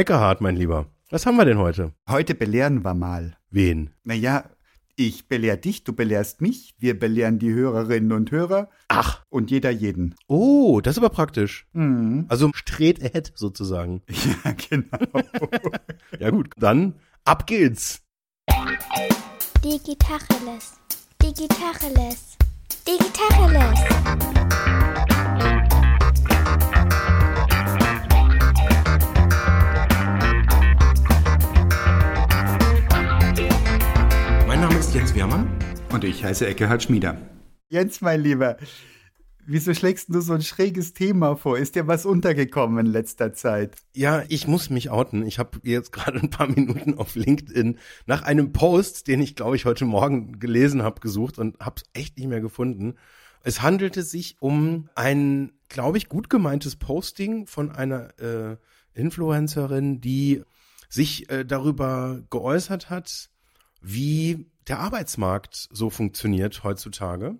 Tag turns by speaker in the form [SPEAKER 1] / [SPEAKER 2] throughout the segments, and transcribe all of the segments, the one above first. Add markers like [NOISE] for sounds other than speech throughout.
[SPEAKER 1] Eckehard, mein Lieber, was haben wir denn heute?
[SPEAKER 2] Heute belehren wir mal.
[SPEAKER 1] Wen?
[SPEAKER 2] Naja, ich belehr dich, du belehrst mich, wir belehren die Hörerinnen und Hörer.
[SPEAKER 1] Ach.
[SPEAKER 2] Und jeder jeden.
[SPEAKER 1] Oh, das ist aber praktisch.
[SPEAKER 2] Mhm.
[SPEAKER 1] Also straight ahead sozusagen. [LAUGHS]
[SPEAKER 2] Ja, genau.
[SPEAKER 1] Ja gut, dann ab geht's.
[SPEAKER 3] Digitacheles. Digitacheles. Digitacheles.
[SPEAKER 1] Ist Jens Wehrmann.
[SPEAKER 4] Und ich heiße Eckehard Schmieder.
[SPEAKER 2] Jens, mein Lieber, wieso schlägst du so ein schräges Thema vor? Ist dir was untergekommen in letzter Zeit?
[SPEAKER 1] Ja, ich muss mich outen. Ich habe jetzt gerade ein paar Minuten auf LinkedIn nach einem Post, den ich glaube ich heute Morgen gelesen habe, gesucht und habe es echt nicht mehr gefunden. Es handelte sich um ein, glaube ich, gut gemeintes Posting von einer äh, Influencerin, die sich äh, darüber geäußert hat, wie der Arbeitsmarkt so funktioniert heutzutage.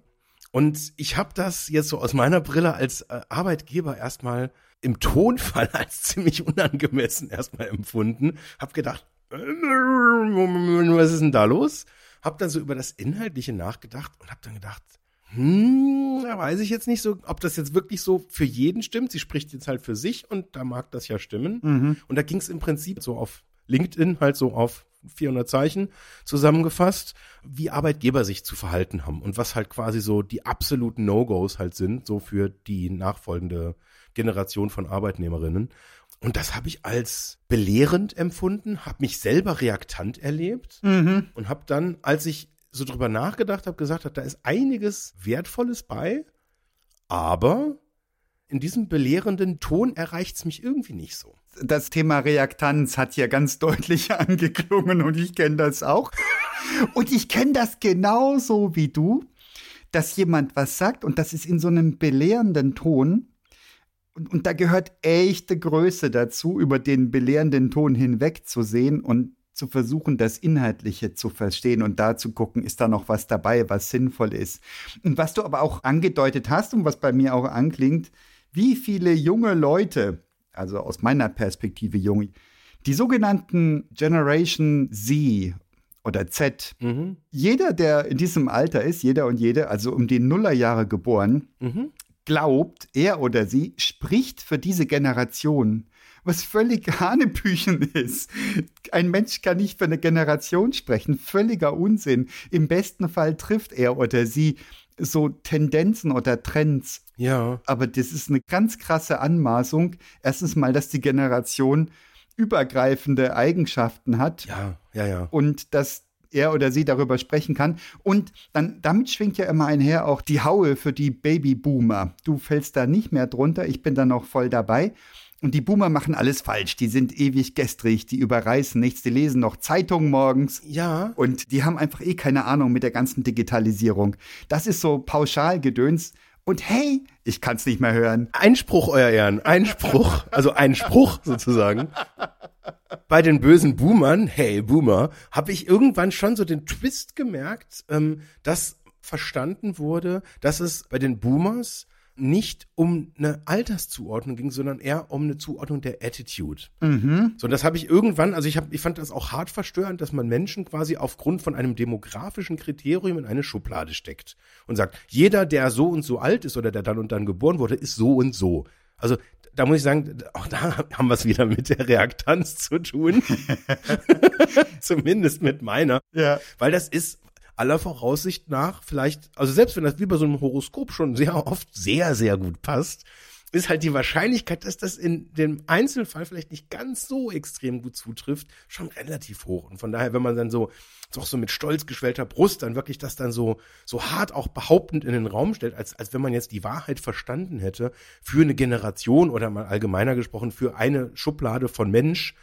[SPEAKER 1] Und ich habe das jetzt so aus meiner Brille als äh, Arbeitgeber erstmal im Tonfall [LAUGHS] als ziemlich unangemessen erstmal empfunden. Hab gedacht, äh, was ist denn da los? Hab dann so über das Inhaltliche nachgedacht und hab dann gedacht, hm, da weiß ich jetzt nicht so, ob das jetzt wirklich so für jeden stimmt. Sie spricht jetzt halt für sich und da mag das ja stimmen. Und da ging es im Prinzip so auf LinkedIn halt so auf 400 Zeichen zusammengefasst, wie Arbeitgeber sich zu verhalten haben und was halt quasi so die absoluten No-Gos halt sind, so für die nachfolgende Generation von Arbeitnehmerinnen. Und das habe ich als belehrend empfunden, habe mich selber reaktant erlebt und habe dann, als ich so drüber nachgedacht habe, gesagt, habe, da ist einiges Wertvolles bei, aber in diesem belehrenden Ton erreicht es mich irgendwie nicht so.
[SPEAKER 2] Das Thema Reaktanz hat ja ganz deutlich [LAUGHS] angeklungen und ich kenne das auch. Und ich kenne das genauso wie du, dass jemand was sagt und das ist in so einem belehrenden Ton. Und, und da gehört echte Größe dazu, über den belehrenden Ton hinwegzusehen und zu versuchen, das Inhaltliche zu verstehen und da zu gucken, ist da noch was dabei, was sinnvoll ist. Und was du aber auch angedeutet hast und was bei mir auch anklingt, wie viele junge Leute, also aus meiner Perspektive jung, die sogenannten Generation Z oder Z,
[SPEAKER 1] Mhm.
[SPEAKER 2] jeder, der in diesem Alter ist, jeder und jede, also um die Nullerjahre geboren,
[SPEAKER 1] Mhm.
[SPEAKER 2] glaubt, er oder sie spricht für diese Generation, was völlig [LAUGHS] Hanebüchen ist. Ein Mensch kann nicht für eine Generation sprechen, völliger Unsinn. Im besten Fall trifft er oder sie so Tendenzen oder Trends.
[SPEAKER 1] Ja.
[SPEAKER 2] Aber das ist eine ganz krasse Anmaßung. Erstens mal, dass die Generation übergreifende Eigenschaften hat
[SPEAKER 1] Ja, ja, ja.
[SPEAKER 2] und dass er oder sie darüber sprechen kann. Und dann, damit schwingt ja immer einher auch die Haue für die Babyboomer. Du fällst da nicht mehr drunter, ich bin da noch voll dabei. Und die Boomer machen alles falsch. Die sind ewig gestrig, die überreißen nichts, die lesen noch Zeitungen morgens.
[SPEAKER 1] Ja.
[SPEAKER 2] Und die haben einfach eh keine Ahnung mit der ganzen Digitalisierung. Das ist so Pauschalgedöns. Und hey, ich kann's nicht mehr hören.
[SPEAKER 1] Einspruch, Euer Ehren, Einspruch, also Einspruch sozusagen. Bei den bösen Boomern, hey Boomer, habe ich irgendwann schon so den Twist gemerkt, ähm, dass verstanden wurde, dass es bei den Boomers nicht um eine Alterszuordnung ging, sondern eher um eine Zuordnung der Attitude. So, und das habe ich irgendwann, also ich, hab, ich fand das auch hart verstörend, dass man Menschen quasi aufgrund von einem demografischen Kriterium in eine Schublade steckt und sagt, jeder, der so und so alt ist oder der dann und dann geboren wurde, ist so und so. Also da muss ich sagen, auch da [LAUGHS] haben wir es wieder mit der Reaktanz zu tun. [LAUGHS] [LAUGHS] Zumindest mit meiner.
[SPEAKER 2] Ja.
[SPEAKER 1] Weil das ist aller Voraussicht nach vielleicht, also selbst wenn das wie bei so einem Horoskop schon sehr oft sehr, sehr gut passt, ist halt die Wahrscheinlichkeit, dass das in dem Einzelfall vielleicht nicht ganz so extrem gut zutrifft, schon relativ hoch. Und von daher, wenn man dann so, auch so mit stolz geschwellter Brust dann wirklich das dann so, so hart auch behauptend in den Raum stellt, als, als wenn man jetzt die Wahrheit verstanden hätte, für eine Generation oder mal allgemeiner gesprochen, für eine Schublade von Mensch,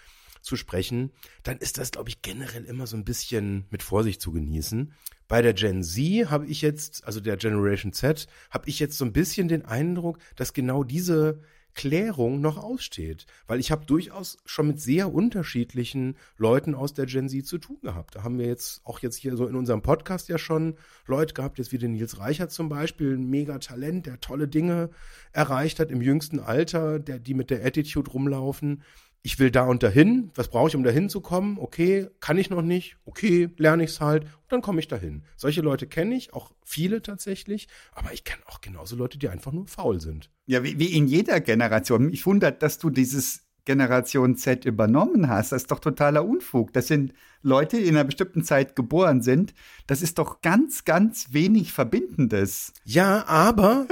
[SPEAKER 1] zu sprechen, dann ist das, glaube ich, generell immer so ein bisschen mit Vorsicht zu genießen. Bei der Gen Z habe ich jetzt, also der Generation Z, habe ich jetzt so ein bisschen den Eindruck, dass genau diese Klärung noch aussteht. Weil ich habe durchaus schon mit sehr unterschiedlichen Leuten aus der Gen Z zu tun gehabt. Da haben wir jetzt auch jetzt hier so in unserem Podcast ja schon Leute gehabt, jetzt wie den Nils Reichert zum Beispiel, ein mega Talent, der tolle Dinge erreicht hat im jüngsten Alter, der, die mit der Attitude rumlaufen. Ich will da und dahin, was brauche ich, um dahin zu kommen? Okay, kann ich noch nicht, okay, lerne ich es halt, und dann komme ich dahin. Solche Leute kenne ich, auch viele tatsächlich, aber ich kenne auch genauso Leute, die einfach nur faul sind.
[SPEAKER 2] Ja, wie, wie in jeder Generation. Mich wundert, dass du dieses Generation Z übernommen hast. Das ist doch totaler Unfug. Das sind Leute, die in einer bestimmten Zeit geboren sind. Das ist doch ganz, ganz wenig Verbindendes.
[SPEAKER 1] Ja, aber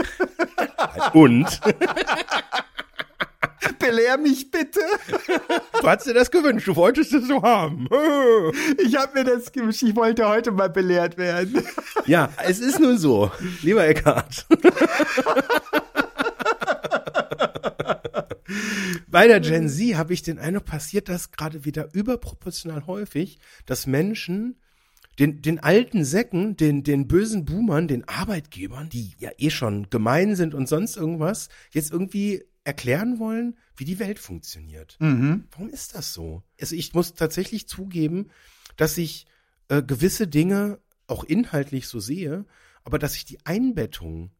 [SPEAKER 1] [LAUGHS] und
[SPEAKER 2] Belehr mich bitte. [LAUGHS]
[SPEAKER 1] du hast dir das gewünscht, du wolltest es so haben. [LAUGHS]
[SPEAKER 2] Ich habe mir das gewünscht. Ich wollte heute mal belehrt werden. [LAUGHS]
[SPEAKER 1] Ja, es ist nun so, lieber Eckhard. Bei der Gen Z habe ich den Eindruck, passiert das gerade wieder überproportional häufig, dass Menschen den, den alten Säcken, den, den bösen Boomern, den Arbeitgebern, die ja eh schon gemein sind und sonst irgendwas, jetzt irgendwie erklären wollen, wie die Welt funktioniert.
[SPEAKER 2] Mhm.
[SPEAKER 1] Warum ist das so? Also ich muss tatsächlich zugeben, dass ich äh, gewisse Dinge auch inhaltlich so sehe, aber dass ich die Einbettung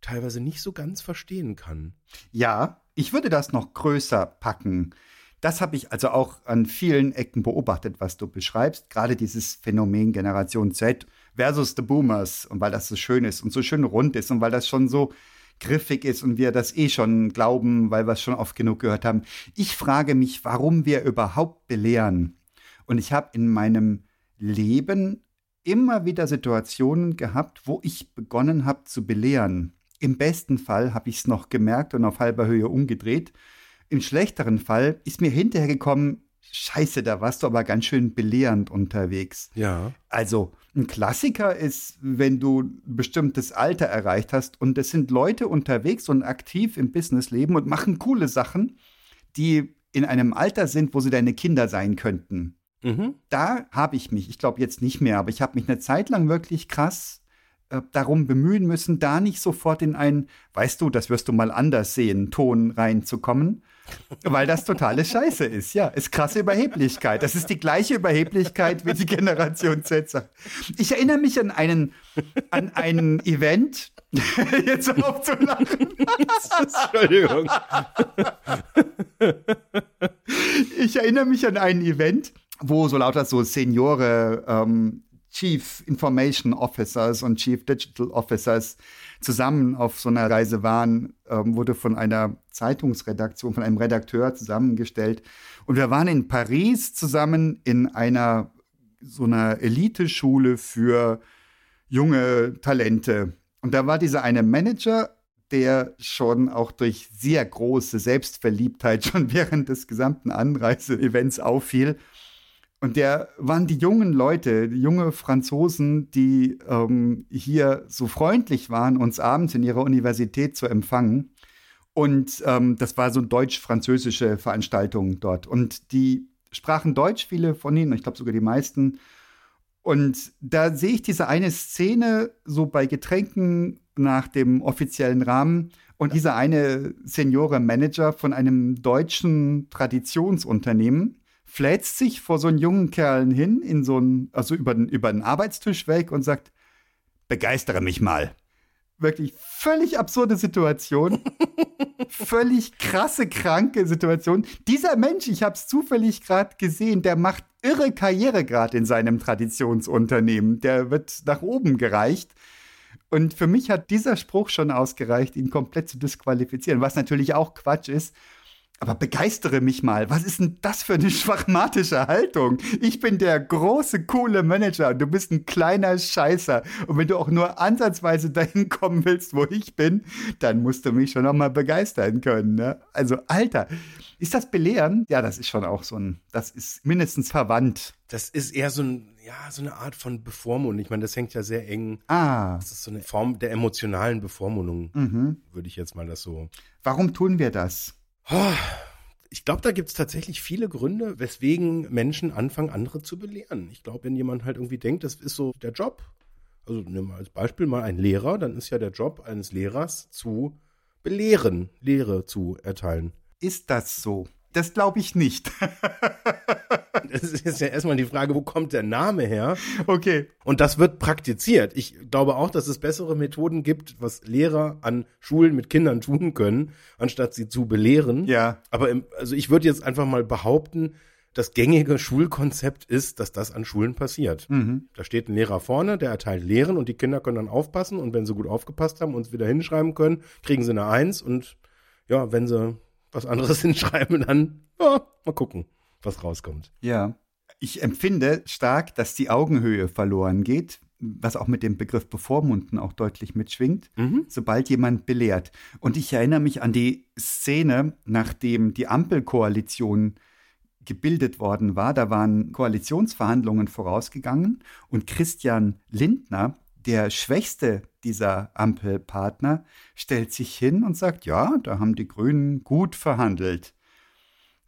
[SPEAKER 1] teilweise nicht so ganz verstehen kann.
[SPEAKER 2] Ja, ich würde das noch größer packen. Das habe ich also auch an vielen Ecken beobachtet, was du beschreibst. Gerade dieses Phänomen Generation Z versus the Boomers. Und weil das so schön ist und so schön rund ist und weil das schon so griffig ist und wir das eh schon glauben, weil wir es schon oft genug gehört haben. Ich frage mich, warum wir überhaupt belehren. Und ich habe in meinem Leben immer wieder Situationen gehabt, wo ich begonnen habe zu belehren. Im besten Fall habe ich es noch gemerkt und auf halber Höhe umgedreht. Im schlechteren Fall ist mir hinterher gekommen, scheiße, da warst du aber ganz schön belehrend unterwegs.
[SPEAKER 1] Ja.
[SPEAKER 2] Also ein Klassiker ist, wenn du ein bestimmtes Alter erreicht hast und es sind Leute unterwegs und aktiv im Businessleben und machen coole Sachen, die in einem Alter sind, wo sie deine Kinder sein könnten.
[SPEAKER 1] Mhm.
[SPEAKER 2] Da habe ich mich, ich glaube jetzt nicht mehr, aber ich habe mich eine Zeit lang wirklich krass äh, darum bemühen müssen, da nicht sofort in einen, weißt du, das wirst du mal anders sehen, Ton reinzukommen, weil das totale Scheiße ist. Ja, ist krasse Überheblichkeit. Das ist die gleiche Überheblichkeit wie die Generation Z. Ich erinnere mich an einen, an ein Event, [LAUGHS] jetzt aufzulachen.
[SPEAKER 1] Entschuldigung.
[SPEAKER 2] Ich erinnere mich an ein Event, wo so lauter so Seniore ähm, Chief Information Officers und Chief Digital Officers zusammen auf so einer Reise waren, ähm, wurde von einer Zeitungsredaktion, von einem Redakteur zusammengestellt. Und wir waren in Paris zusammen in einer so einer Eliteschule für junge Talente. Und da war dieser eine Manager, der schon auch durch sehr große Selbstverliebtheit schon [LAUGHS] während des gesamten Anreise-Events auffiel. Und der waren die jungen Leute, die junge Franzosen, die ähm, hier so freundlich waren, uns abends in ihrer Universität zu empfangen. Und ähm, das war so eine deutsch-französische Veranstaltung dort. Und die sprachen Deutsch, viele von ihnen, ich glaube sogar die meisten. Und da sehe ich diese eine Szene so bei Getränken nach dem offiziellen Rahmen. Und dieser eine Seniore-Manager von einem deutschen Traditionsunternehmen fläzt sich vor so einen jungen Kerl hin, in so einen, also über den, über den Arbeitstisch weg und sagt, begeistere mich mal. Wirklich völlig absurde Situation. [LAUGHS] völlig krasse, kranke Situation. Dieser Mensch, ich habe es zufällig gerade gesehen, der macht irre Karriere gerade in seinem Traditionsunternehmen. Der wird nach oben gereicht. Und für mich hat dieser Spruch schon ausgereicht, ihn komplett zu disqualifizieren, was natürlich auch Quatsch ist. Aber begeistere mich mal. Was ist denn das für eine [LAUGHS] schwachmatische Haltung? Ich bin der große, coole Manager und du bist ein kleiner Scheißer. Und wenn du auch nur ansatzweise [LAUGHS] dahin kommen willst, wo ich bin, dann musst du mich schon noch mal begeistern können. Ne? Also, Alter, ist das Belehren? Ja, das ist schon auch so ein, das ist mindestens verwandt.
[SPEAKER 1] Das ist eher so ein, ja, so eine Art von Bevormundung. Ich meine, das hängt ja sehr eng.
[SPEAKER 2] Ah,
[SPEAKER 1] Das ist so eine Form der emotionalen Bevormundung,
[SPEAKER 2] mhm.
[SPEAKER 1] würde ich jetzt mal das so.
[SPEAKER 2] Warum tun wir das?
[SPEAKER 1] Oh, Ich glaube, da gibt es tatsächlich viele Gründe, weswegen Menschen anfangen, andere zu belehren. Ich glaube, wenn jemand halt irgendwie denkt, das ist so der Job, also nehmen wir als Beispiel mal einen Lehrer, dann ist ja der Job eines Lehrers zu belehren, Lehre zu erteilen.
[SPEAKER 2] Ist das so? Das glaube ich nicht. [LAUGHS]
[SPEAKER 1] das ist ja erstmal die Frage, wo kommt der Name her?
[SPEAKER 2] Okay.
[SPEAKER 1] Und das wird praktiziert. Ich glaube auch, dass es bessere Methoden gibt, was Lehrer an Schulen mit Kindern tun können, anstatt sie zu belehren.
[SPEAKER 2] Ja.
[SPEAKER 1] Aber im, also ich würde jetzt einfach mal behaupten, das gängige Schulkonzept ist, dass das an Schulen passiert. Da steht ein Lehrer vorne, der erteilt Lehren und die Kinder können dann aufpassen und wenn sie gut aufgepasst haben und es wieder hinschreiben können, kriegen sie eine Eins und ja, wenn sie was anderes [LAUGHS] hinschreiben, dann ja, mal gucken, was rauskommt.
[SPEAKER 2] Ja. Ich empfinde stark, dass die Augenhöhe verloren geht, was auch mit dem Begriff bevormunden auch deutlich mitschwingt, sobald jemand belehrt. Und ich erinnere mich an die Szene, nachdem die Ampelkoalition gebildet worden war. Da waren Koalitionsverhandlungen vorausgegangen und Christian Lindner, der schwächste dieser Ampelpartner, stellt sich hin und sagt, ja, da haben die Grünen gut verhandelt.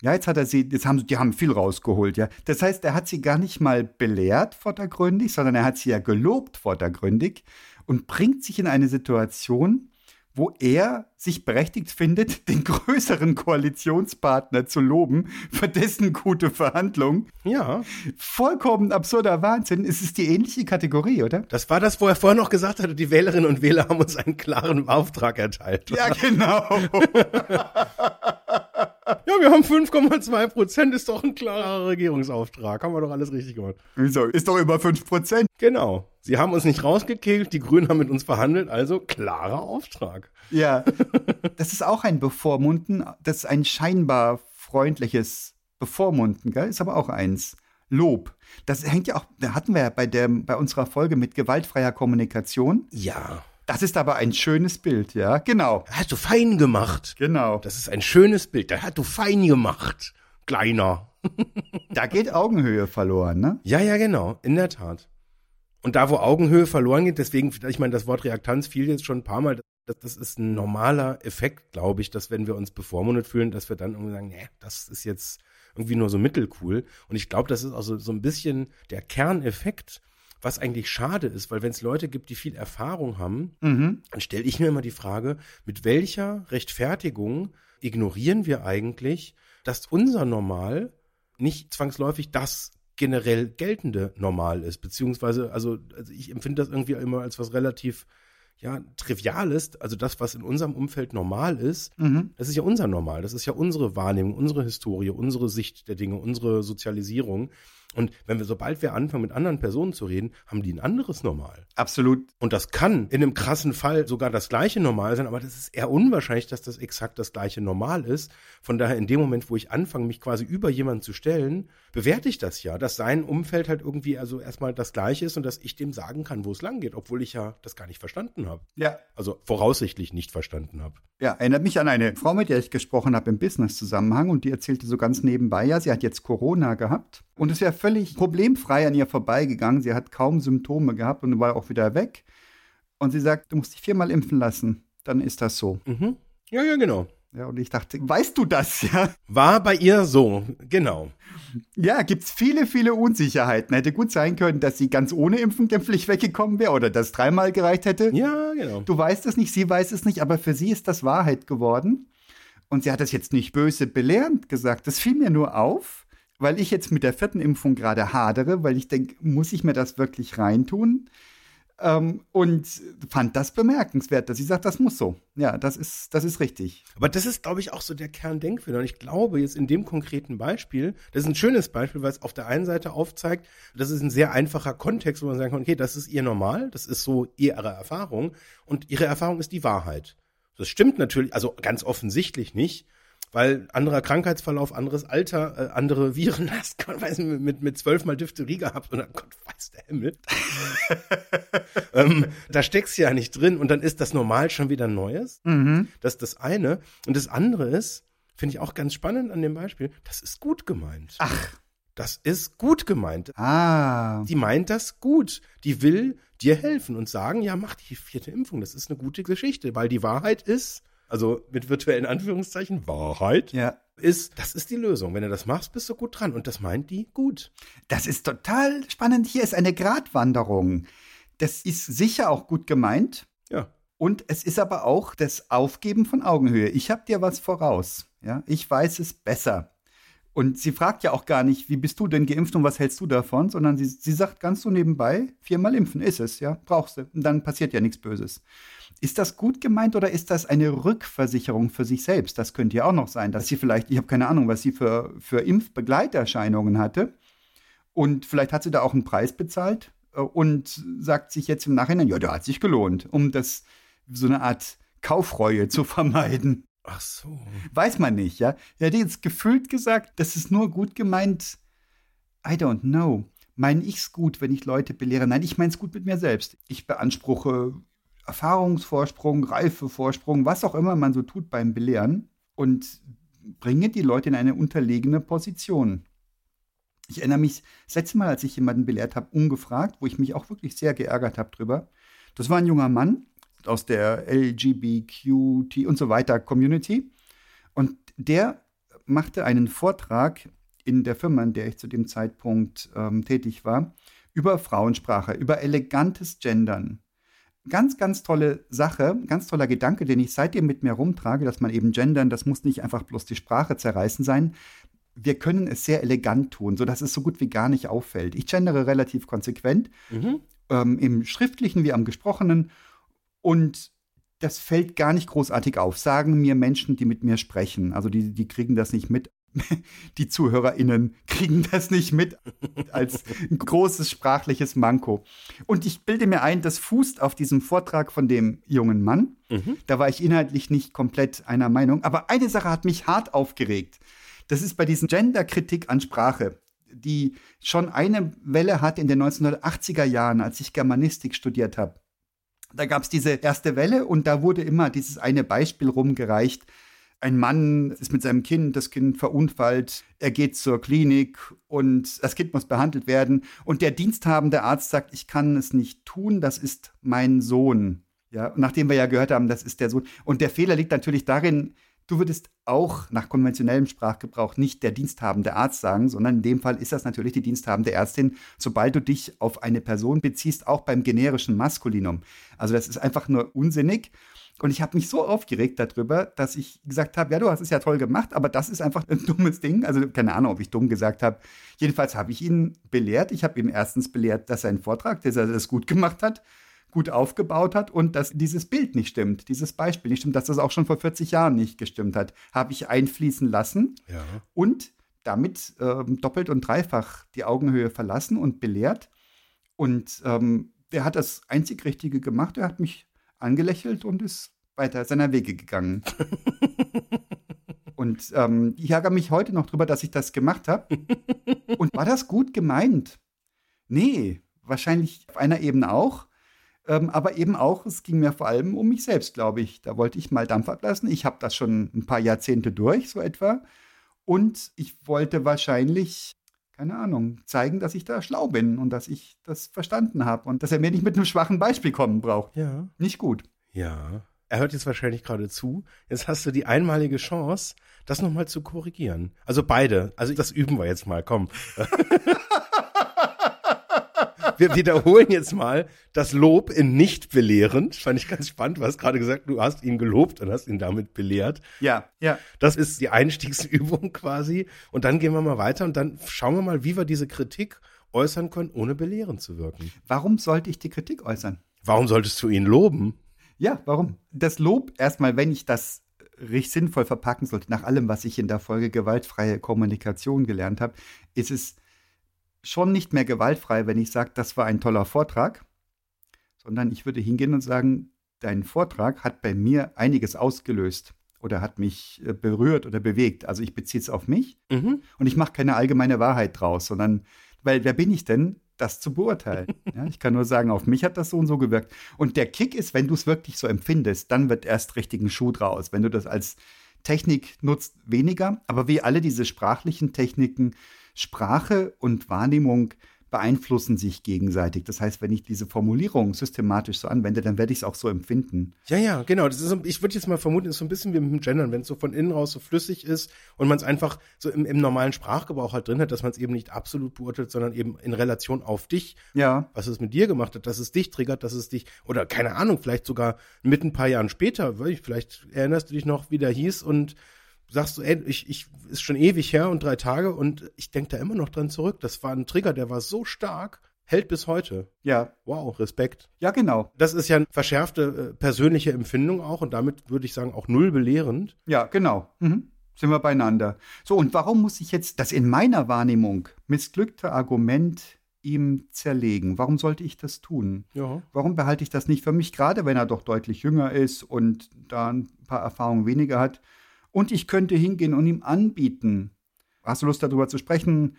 [SPEAKER 2] Ja, jetzt hat er sie, jetzt haben, die haben viel rausgeholt, ja. Das heißt, er hat sie gar nicht mal belehrt vordergründig, sondern er hat sie ja gelobt vordergründig und bringt sich in eine Situation, wo er sich berechtigt findet, [LAUGHS] den größeren Koalitionspartner zu loben für dessen gute Verhandlung.
[SPEAKER 1] Ja,
[SPEAKER 2] Vollkommen absurder Wahnsinn. Es ist die ähnliche Kategorie, oder?
[SPEAKER 1] das war das, wo er vorher noch gesagt hatte, die Wählerinnen und Wähler haben uns einen klaren Auftrag erteilt.
[SPEAKER 2] Ja, [LAUGHS] genau. [LAUGHS]
[SPEAKER 1] Ja, wir haben 5,2 Prozent, ist doch ein klarer Regierungsauftrag. Haben wir doch alles richtig gemacht.
[SPEAKER 2] Wieso? Ist doch über 5 Prozent.
[SPEAKER 1] Genau. Sie haben uns nicht rausgekegelt, die Grünen haben mit uns verhandelt, also klarer Auftrag.
[SPEAKER 2] Ja. [LAUGHS] Das ist auch ein Bevormunden. Das ist ein scheinbar freundliches Bevormunden, gell? Ist aber auch eins. Lob. Das hängt ja auch, da hatten wir ja bei, der, bei unserer Folge mit gewaltfreier Kommunikation.
[SPEAKER 1] Ja.
[SPEAKER 2] Das ist aber ein schönes Bild, ja? Genau.
[SPEAKER 1] Hast du fein gemacht.
[SPEAKER 2] Genau.
[SPEAKER 1] Das ist ein schönes Bild. Da hast du fein gemacht. Kleiner. [LAUGHS]
[SPEAKER 2] Da geht Augenhöhe verloren, ne?
[SPEAKER 1] Ja, ja, genau. In der Tat. Und da, wo Augenhöhe verloren geht, deswegen, ich meine, das Wort Reaktanz fiel jetzt schon ein paar Mal. Das, das ist ein normaler Effekt, glaube ich, dass wenn wir uns bevormundet fühlen, dass wir dann irgendwie sagen, nee, das ist jetzt irgendwie nur so mittelcool. Und ich glaube, das ist auch so, so ein bisschen der Kerneffekt, was eigentlich schade ist, weil wenn es Leute gibt, die viel Erfahrung haben,
[SPEAKER 2] Mhm.
[SPEAKER 1] dann stelle ich mir immer die Frage, mit welcher Rechtfertigung ignorieren wir eigentlich, dass unser Normal nicht zwangsläufig das generell geltende Normal ist, beziehungsweise, also, also ich empfinde das irgendwie immer als was relativ ja, Triviales, also das, was in unserem Umfeld normal ist,
[SPEAKER 2] Mhm.
[SPEAKER 1] das ist ja unser Normal, das ist ja unsere Wahrnehmung, unsere Historie, unsere Sicht der Dinge, unsere Sozialisierung. Und wenn wir, sobald wir anfangen, mit anderen Personen zu reden, haben die ein anderes Normal.
[SPEAKER 2] Absolut.
[SPEAKER 1] Und das kann in einem krassen Fall sogar das gleiche Normal sein, aber das ist eher unwahrscheinlich, dass das exakt das gleiche Normal ist. Von daher, in dem Moment, wo ich anfange, mich quasi über jemanden zu stellen, bewerte ich das ja, dass sein Umfeld halt irgendwie also erstmal das gleiche ist und dass ich dem sagen kann, wo es lang geht, obwohl ich ja das gar nicht verstanden habe.
[SPEAKER 2] Ja.
[SPEAKER 1] Also voraussichtlich nicht verstanden habe.
[SPEAKER 2] Ja, erinnert mich an eine Frau, mit der ich gesprochen habe im Business-Zusammenhang und die erzählte so ganz nebenbei, ja, sie hat jetzt Corona gehabt und ist ja völlig problemfrei an ihr vorbeigegangen. Sie hat kaum Symptome gehabt und war auch wieder weg. Und sie sagt, du musst dich viermal impfen lassen, dann ist das so.
[SPEAKER 1] Mhm. Ja, ja, genau.
[SPEAKER 2] Ja, und ich dachte, weißt du das, ja?
[SPEAKER 1] War bei ihr so, genau.
[SPEAKER 2] Ja, gibt's viele, viele Unsicherheiten. Hätte gut sein können, dass sie ganz ohne Impfen glimpflich weggekommen wäre oder dass dreimal gereicht hätte.
[SPEAKER 1] Ja, genau.
[SPEAKER 2] Du weißt es nicht, sie weiß es nicht, aber für sie ist das Wahrheit geworden. Und sie hat das jetzt nicht böse belehrend gesagt. Das fiel mir nur auf, weil ich jetzt mit der vierten Impfung gerade hadere, weil ich denke, muss ich mir das wirklich reintun? Ähm, und fand das bemerkenswert, dass sie sagt, das muss so. Ja, das ist, das ist richtig.
[SPEAKER 1] Aber das ist, glaube ich, auch so der Kerndenkfehler. Und ich glaube, jetzt in dem konkreten Beispiel, das ist ein schönes Beispiel, weil es auf der einen Seite aufzeigt, das ist ein sehr einfacher Kontext, wo man sagen kann, okay, das ist ihr Normal, das ist so ihre Erfahrung und ihre Erfahrung ist die Wahrheit. Das stimmt natürlich, also ganz offensichtlich nicht, weil anderer Krankheitsverlauf, anderes Alter, äh, andere Virenlast, [LAUGHS] Gott weiß mit, mit zwölfmal Diphtherie gehabt und dann Gott weiß der Himmel. [LAUGHS] ähm, da steckst du ja nicht drin und dann ist das normal schon wieder Neues. Das ist das eine. Und das andere ist, finde ich auch ganz spannend an dem Beispiel, das ist gut gemeint.
[SPEAKER 2] Ach.
[SPEAKER 1] Das ist gut gemeint.
[SPEAKER 2] Ah.
[SPEAKER 1] Die meint das gut. Die will dir helfen und sagen, ja, mach die vierte Impfung. Das ist eine gute Geschichte, weil die Wahrheit ist, also mit virtuellen Anführungszeichen, Wahrheit
[SPEAKER 2] Ja.
[SPEAKER 1] ist, das ist die Lösung. Wenn du das machst, bist du gut dran. Und das meint die gut.
[SPEAKER 2] Das ist total spannend. Hier ist eine Gratwanderung. Das ist sicher auch gut gemeint.
[SPEAKER 1] Ja.
[SPEAKER 2] Und es ist aber auch das Aufgeben von Augenhöhe. Ich habe dir was voraus. Ja, ich weiß es besser. Und sie fragt ja auch gar nicht, wie bist du denn geimpft und was hältst du davon, sondern sie, sie sagt ganz so nebenbei, viermal impfen ist es, ja, brauchst du. Und dann passiert ja nichts Böses. Ist das gut gemeint oder ist das eine Rückversicherung für sich selbst? Das könnte ja auch noch sein, dass sie vielleicht, ich habe keine Ahnung, was sie für, für Impfbegleiterscheinungen hatte. Und vielleicht hat sie da auch einen Preis bezahlt äh, und sagt sich jetzt im Nachhinein, ja, der hat sich gelohnt, um das so eine Art Kaufreue zu vermeiden.
[SPEAKER 1] Ach so.
[SPEAKER 2] Weiß man nicht, ja. Er hätte jetzt gefühlt gesagt, das ist nur gut gemeint. I don't know. Meine ich es gut, wenn ich Leute belehre? Nein, ich meine es gut mit mir selbst. Ich beanspruche Erfahrungsvorsprung, Reifevorsprung, was auch immer man so tut beim Belehren und bringe die Leute in eine unterlegene Position. Ich erinnere mich, das letzte Mal, als ich jemanden belehrt habe, ungefragt, wo ich mich auch wirklich sehr geärgert habe drüber. Das war ein junger Mann aus der LGBTQT und so weiter Community. Und der machte einen Vortrag in der Firma, in der ich zu dem Zeitpunkt ähm, tätig war, über Frauensprache, über elegantes Gendern. Ganz, ganz tolle Sache, ganz toller Gedanke, den ich seitdem mit mir rumtrage, dass man eben gendern, das muss nicht einfach bloß die Sprache zerreißen sein. Wir können es sehr elegant tun, sodass es so gut wie gar nicht auffällt. Ich gendere relativ konsequent, mhm. ähm, im Schriftlichen wie am Gesprochenen. Und das fällt gar nicht großartig auf, sagen mir Menschen, die mit mir sprechen. Also die, die kriegen das nicht mit. [LAUGHS] Die ZuhörerInnen kriegen das nicht mit als ein großes sprachliches Manko. Und ich bilde mir ein, das fußt auf diesem Vortrag von dem jungen Mann. Mhm. Da war ich inhaltlich nicht komplett einer Meinung. Aber eine Sache hat mich hart aufgeregt. Das ist bei diesen Gender-Kritik an Sprache, die schon eine Welle hat in den 1980er Jahren, als ich Germanistik studiert habe. Da gab es diese erste Welle und da wurde immer dieses eine Beispiel rumgereicht. Ein Mann ist mit seinem Kind, das Kind verunfallt, er geht zur Klinik und das Kind muss behandelt werden und der diensthabende Arzt sagt, ich kann es nicht tun, das ist mein Sohn. Ja, nachdem wir ja gehört haben, das ist der Sohn. Und der Fehler liegt natürlich darin, Du würdest auch nach konventionellem Sprachgebrauch nicht der diensthabende Arzt sagen, sondern in dem Fall ist das natürlich die diensthabende Ärztin, sobald du dich auf eine Person beziehst, auch beim generischen Maskulinum. Also das ist einfach nur unsinnig. Und ich habe mich so aufgeregt darüber, dass ich gesagt habe, ja, du hast es ja toll gemacht, aber das ist einfach ein [LAUGHS] dummes Ding. Also keine Ahnung, ob ich dumm gesagt habe. Jedenfalls habe ich ihn belehrt. Ich habe ihm erstens belehrt, dass sein Vortrag, dass er das gut gemacht hat, gut aufgebaut hat und dass dieses Bild nicht stimmt, dieses Beispiel nicht stimmt, dass das auch schon vor 40 Jahren nicht gestimmt hat, habe ich einfließen lassen
[SPEAKER 1] ja.
[SPEAKER 2] und damit ähm, doppelt und dreifach die Augenhöhe verlassen und belehrt. Und ähm, der hat das einzig Richtige gemacht. Er hat mich angelächelt und ist weiter seiner Wege gegangen. und ähm, ich ärgere mich heute noch drüber, dass ich das gemacht habe. und war das gut gemeint? Nee, wahrscheinlich auf einer Ebene auch. Ähm, aber eben auch, es ging mir vor allem um mich selbst, glaube ich. Da wollte ich mal Dampf ablassen. Ich habe das schon ein paar Jahrzehnte durch, so etwa. Und ich wollte wahrscheinlich, keine Ahnung, zeigen, dass ich da schlau bin und dass ich das verstanden habe und dass er mir nicht mit einem schwachen Beispiel kommen braucht.
[SPEAKER 1] Ja.
[SPEAKER 2] Nicht gut.
[SPEAKER 1] Ja. Er hört jetzt wahrscheinlich gerade zu. Jetzt hast du die einmalige Chance, das nochmal zu korrigieren. Also beide. Also das üben wir jetzt mal. Komm. [LAUGHS] wir wiederholen jetzt mal das Lob in nicht belehrend. Fand ich ganz spannend. Du hast gerade gesagt, du hast ihn gelobt und hast ihn damit belehrt.
[SPEAKER 2] Ja, ja.
[SPEAKER 1] Das ist die Einstiegsübung quasi. Und dann gehen wir mal weiter und dann schauen wir mal, wie wir diese Kritik äußern können, ohne belehrend zu wirken.
[SPEAKER 2] Warum sollte ich die Kritik äußern?
[SPEAKER 1] Warum solltest du ihn loben?
[SPEAKER 2] Ja, warum? Das Lob erstmal, wenn ich das richtig sinnvoll verpacken sollte, nach allem, was ich in der Folge gewaltfreie Kommunikation gelernt habe, ist es schon nicht mehr gewaltfrei, wenn ich sage, das war ein toller Vortrag, sondern ich würde hingehen und sagen, dein Vortrag hat bei mir einiges ausgelöst oder hat mich äh, berührt oder bewegt. Also ich beziehe es auf mich mhm. und ich mache keine allgemeine Wahrheit draus, sondern, weil wer bin ich denn, das zu beurteilen? [LAUGHS] ja, ich kann nur sagen, auf mich hat das so und so gewirkt. Und der Kick ist, wenn du es wirklich so empfindest, dann wird erst richtigen Schuh draus. Wenn du das als Technik nutzt, weniger. Aber wie alle diese sprachlichen Techniken Sprache und Wahrnehmung beeinflussen sich gegenseitig. Das heißt, wenn ich diese Formulierung systematisch so anwende, dann werde ich es auch so empfinden.
[SPEAKER 1] Ja, ja, genau. Das ist so, ich würde jetzt mal vermuten, ist so ein bisschen wie mit dem Gendern, wenn es so von innen raus so flüssig ist und man es einfach so im, im, normalen Sprachgebrauch halt drin hat, dass man es eben nicht absolut beurteilt, sondern eben in Relation auf dich.
[SPEAKER 2] Ja.
[SPEAKER 1] Was es mit dir gemacht hat, dass es dich triggert, dass es dich, oder keine Ahnung, vielleicht sogar mit ein paar Jahren später, vielleicht erinnerst du dich noch, wie der hieß und sagst du, ey, ich, ich ist schon ewig her und drei Tage und ich denke da immer noch dran zurück. Das war ein Trigger, der war so stark, hält bis heute.
[SPEAKER 2] Ja.
[SPEAKER 1] Wow, Respekt.
[SPEAKER 2] Ja, genau.
[SPEAKER 1] Das ist ja eine verschärfte äh, persönliche Empfindung auch und damit würde ich sagen auch null belehrend.
[SPEAKER 2] Ja, genau. Mhm. Sind wir beieinander. So, und warum muss ich jetzt das in meiner Wahrnehmung missglückte Argument ihm zerlegen? Warum sollte ich das tun?
[SPEAKER 1] Ja.
[SPEAKER 2] Warum behalte ich das nicht für mich, gerade wenn er doch deutlich jünger ist und da ein paar Erfahrungen weniger hat? Und ich könnte hingehen und ihm anbieten. Hast du Lust darüber zu sprechen?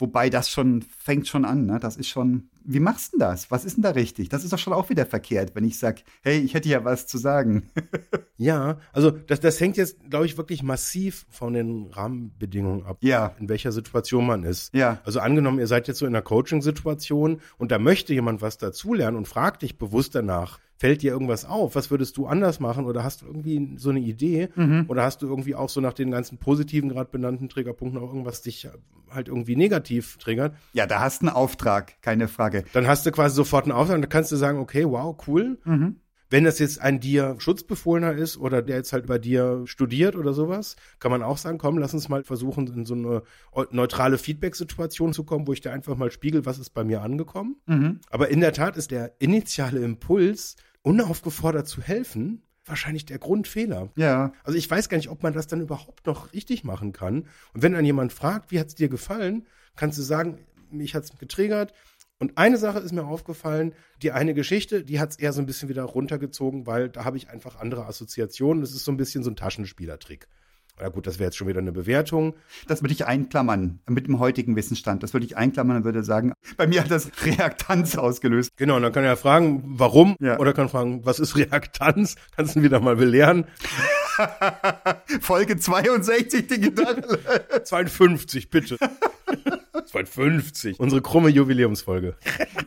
[SPEAKER 2] Wobei das schon fängt schon an, ne? Das ist schon. Wie machst du denn das? Was ist denn da richtig? Das ist doch schon auch wieder verkehrt, wenn ich sage, hey, ich hätte ja was zu sagen. [LAUGHS]
[SPEAKER 1] Ja, also das, das hängt jetzt, glaube ich, wirklich massiv von den Rahmenbedingungen ab,
[SPEAKER 2] Ja.
[SPEAKER 1] in welcher Situation man ist.
[SPEAKER 2] Ja.
[SPEAKER 1] Also angenommen, ihr seid jetzt so in einer Coaching-Situation und da möchte jemand was dazulernen und fragt dich bewusst danach, fällt dir irgendwas auf? Was würdest du anders machen? Oder hast du irgendwie so eine Idee? Oder hast du irgendwie auch so nach den ganzen positiven, gerade benannten Triggerpunkten auch irgendwas dich halt irgendwie negativ triggert?
[SPEAKER 2] Ja, da hast du einen Auftrag, keine Frage.
[SPEAKER 1] Dann hast du quasi sofort einen Auftrag und da kannst du sagen, okay, wow, cool. Wenn das jetzt ein dir Schutzbefohlener ist oder der jetzt halt bei dir studiert oder sowas, kann man auch sagen, komm, lass uns mal versuchen, in so eine neutrale Feedback-Situation zu kommen, wo ich dir einfach mal spiegel, was ist bei mir angekommen. Aber in der Tat ist der initiale Impuls, unaufgefordert zu helfen, wahrscheinlich der Grundfehler.
[SPEAKER 2] Ja.
[SPEAKER 1] Also ich weiß gar nicht, ob man das dann überhaupt noch richtig machen kann. Und wenn dann jemand fragt, wie hat's dir gefallen, kannst du sagen, mich hat's getriggert. Und eine Sache ist mir aufgefallen, die eine Geschichte, die hat's eher so ein bisschen wieder runtergezogen, weil da habe ich einfach andere Assoziationen. Das ist so ein bisschen so ein Taschenspielertrick. Na gut, das wäre jetzt schon wieder eine Bewertung.
[SPEAKER 2] Das würde ich einklammern mit dem heutigen Wissensstand. Das würde ich einklammern und würde sagen, bei mir hat das [LAUGHS] Reaktanz ausgelöst.
[SPEAKER 1] Genau, und dann kann er fragen, warum?
[SPEAKER 2] Ja.
[SPEAKER 1] Oder kann fragen, was ist Reaktanz? Kannst du ihn wieder mal belehren. [LAUGHS]
[SPEAKER 2] Folge 62, die Gitarre.
[SPEAKER 1] 52, bitte. [LAUGHS] 52. Unsere krumme Jubiläumsfolge.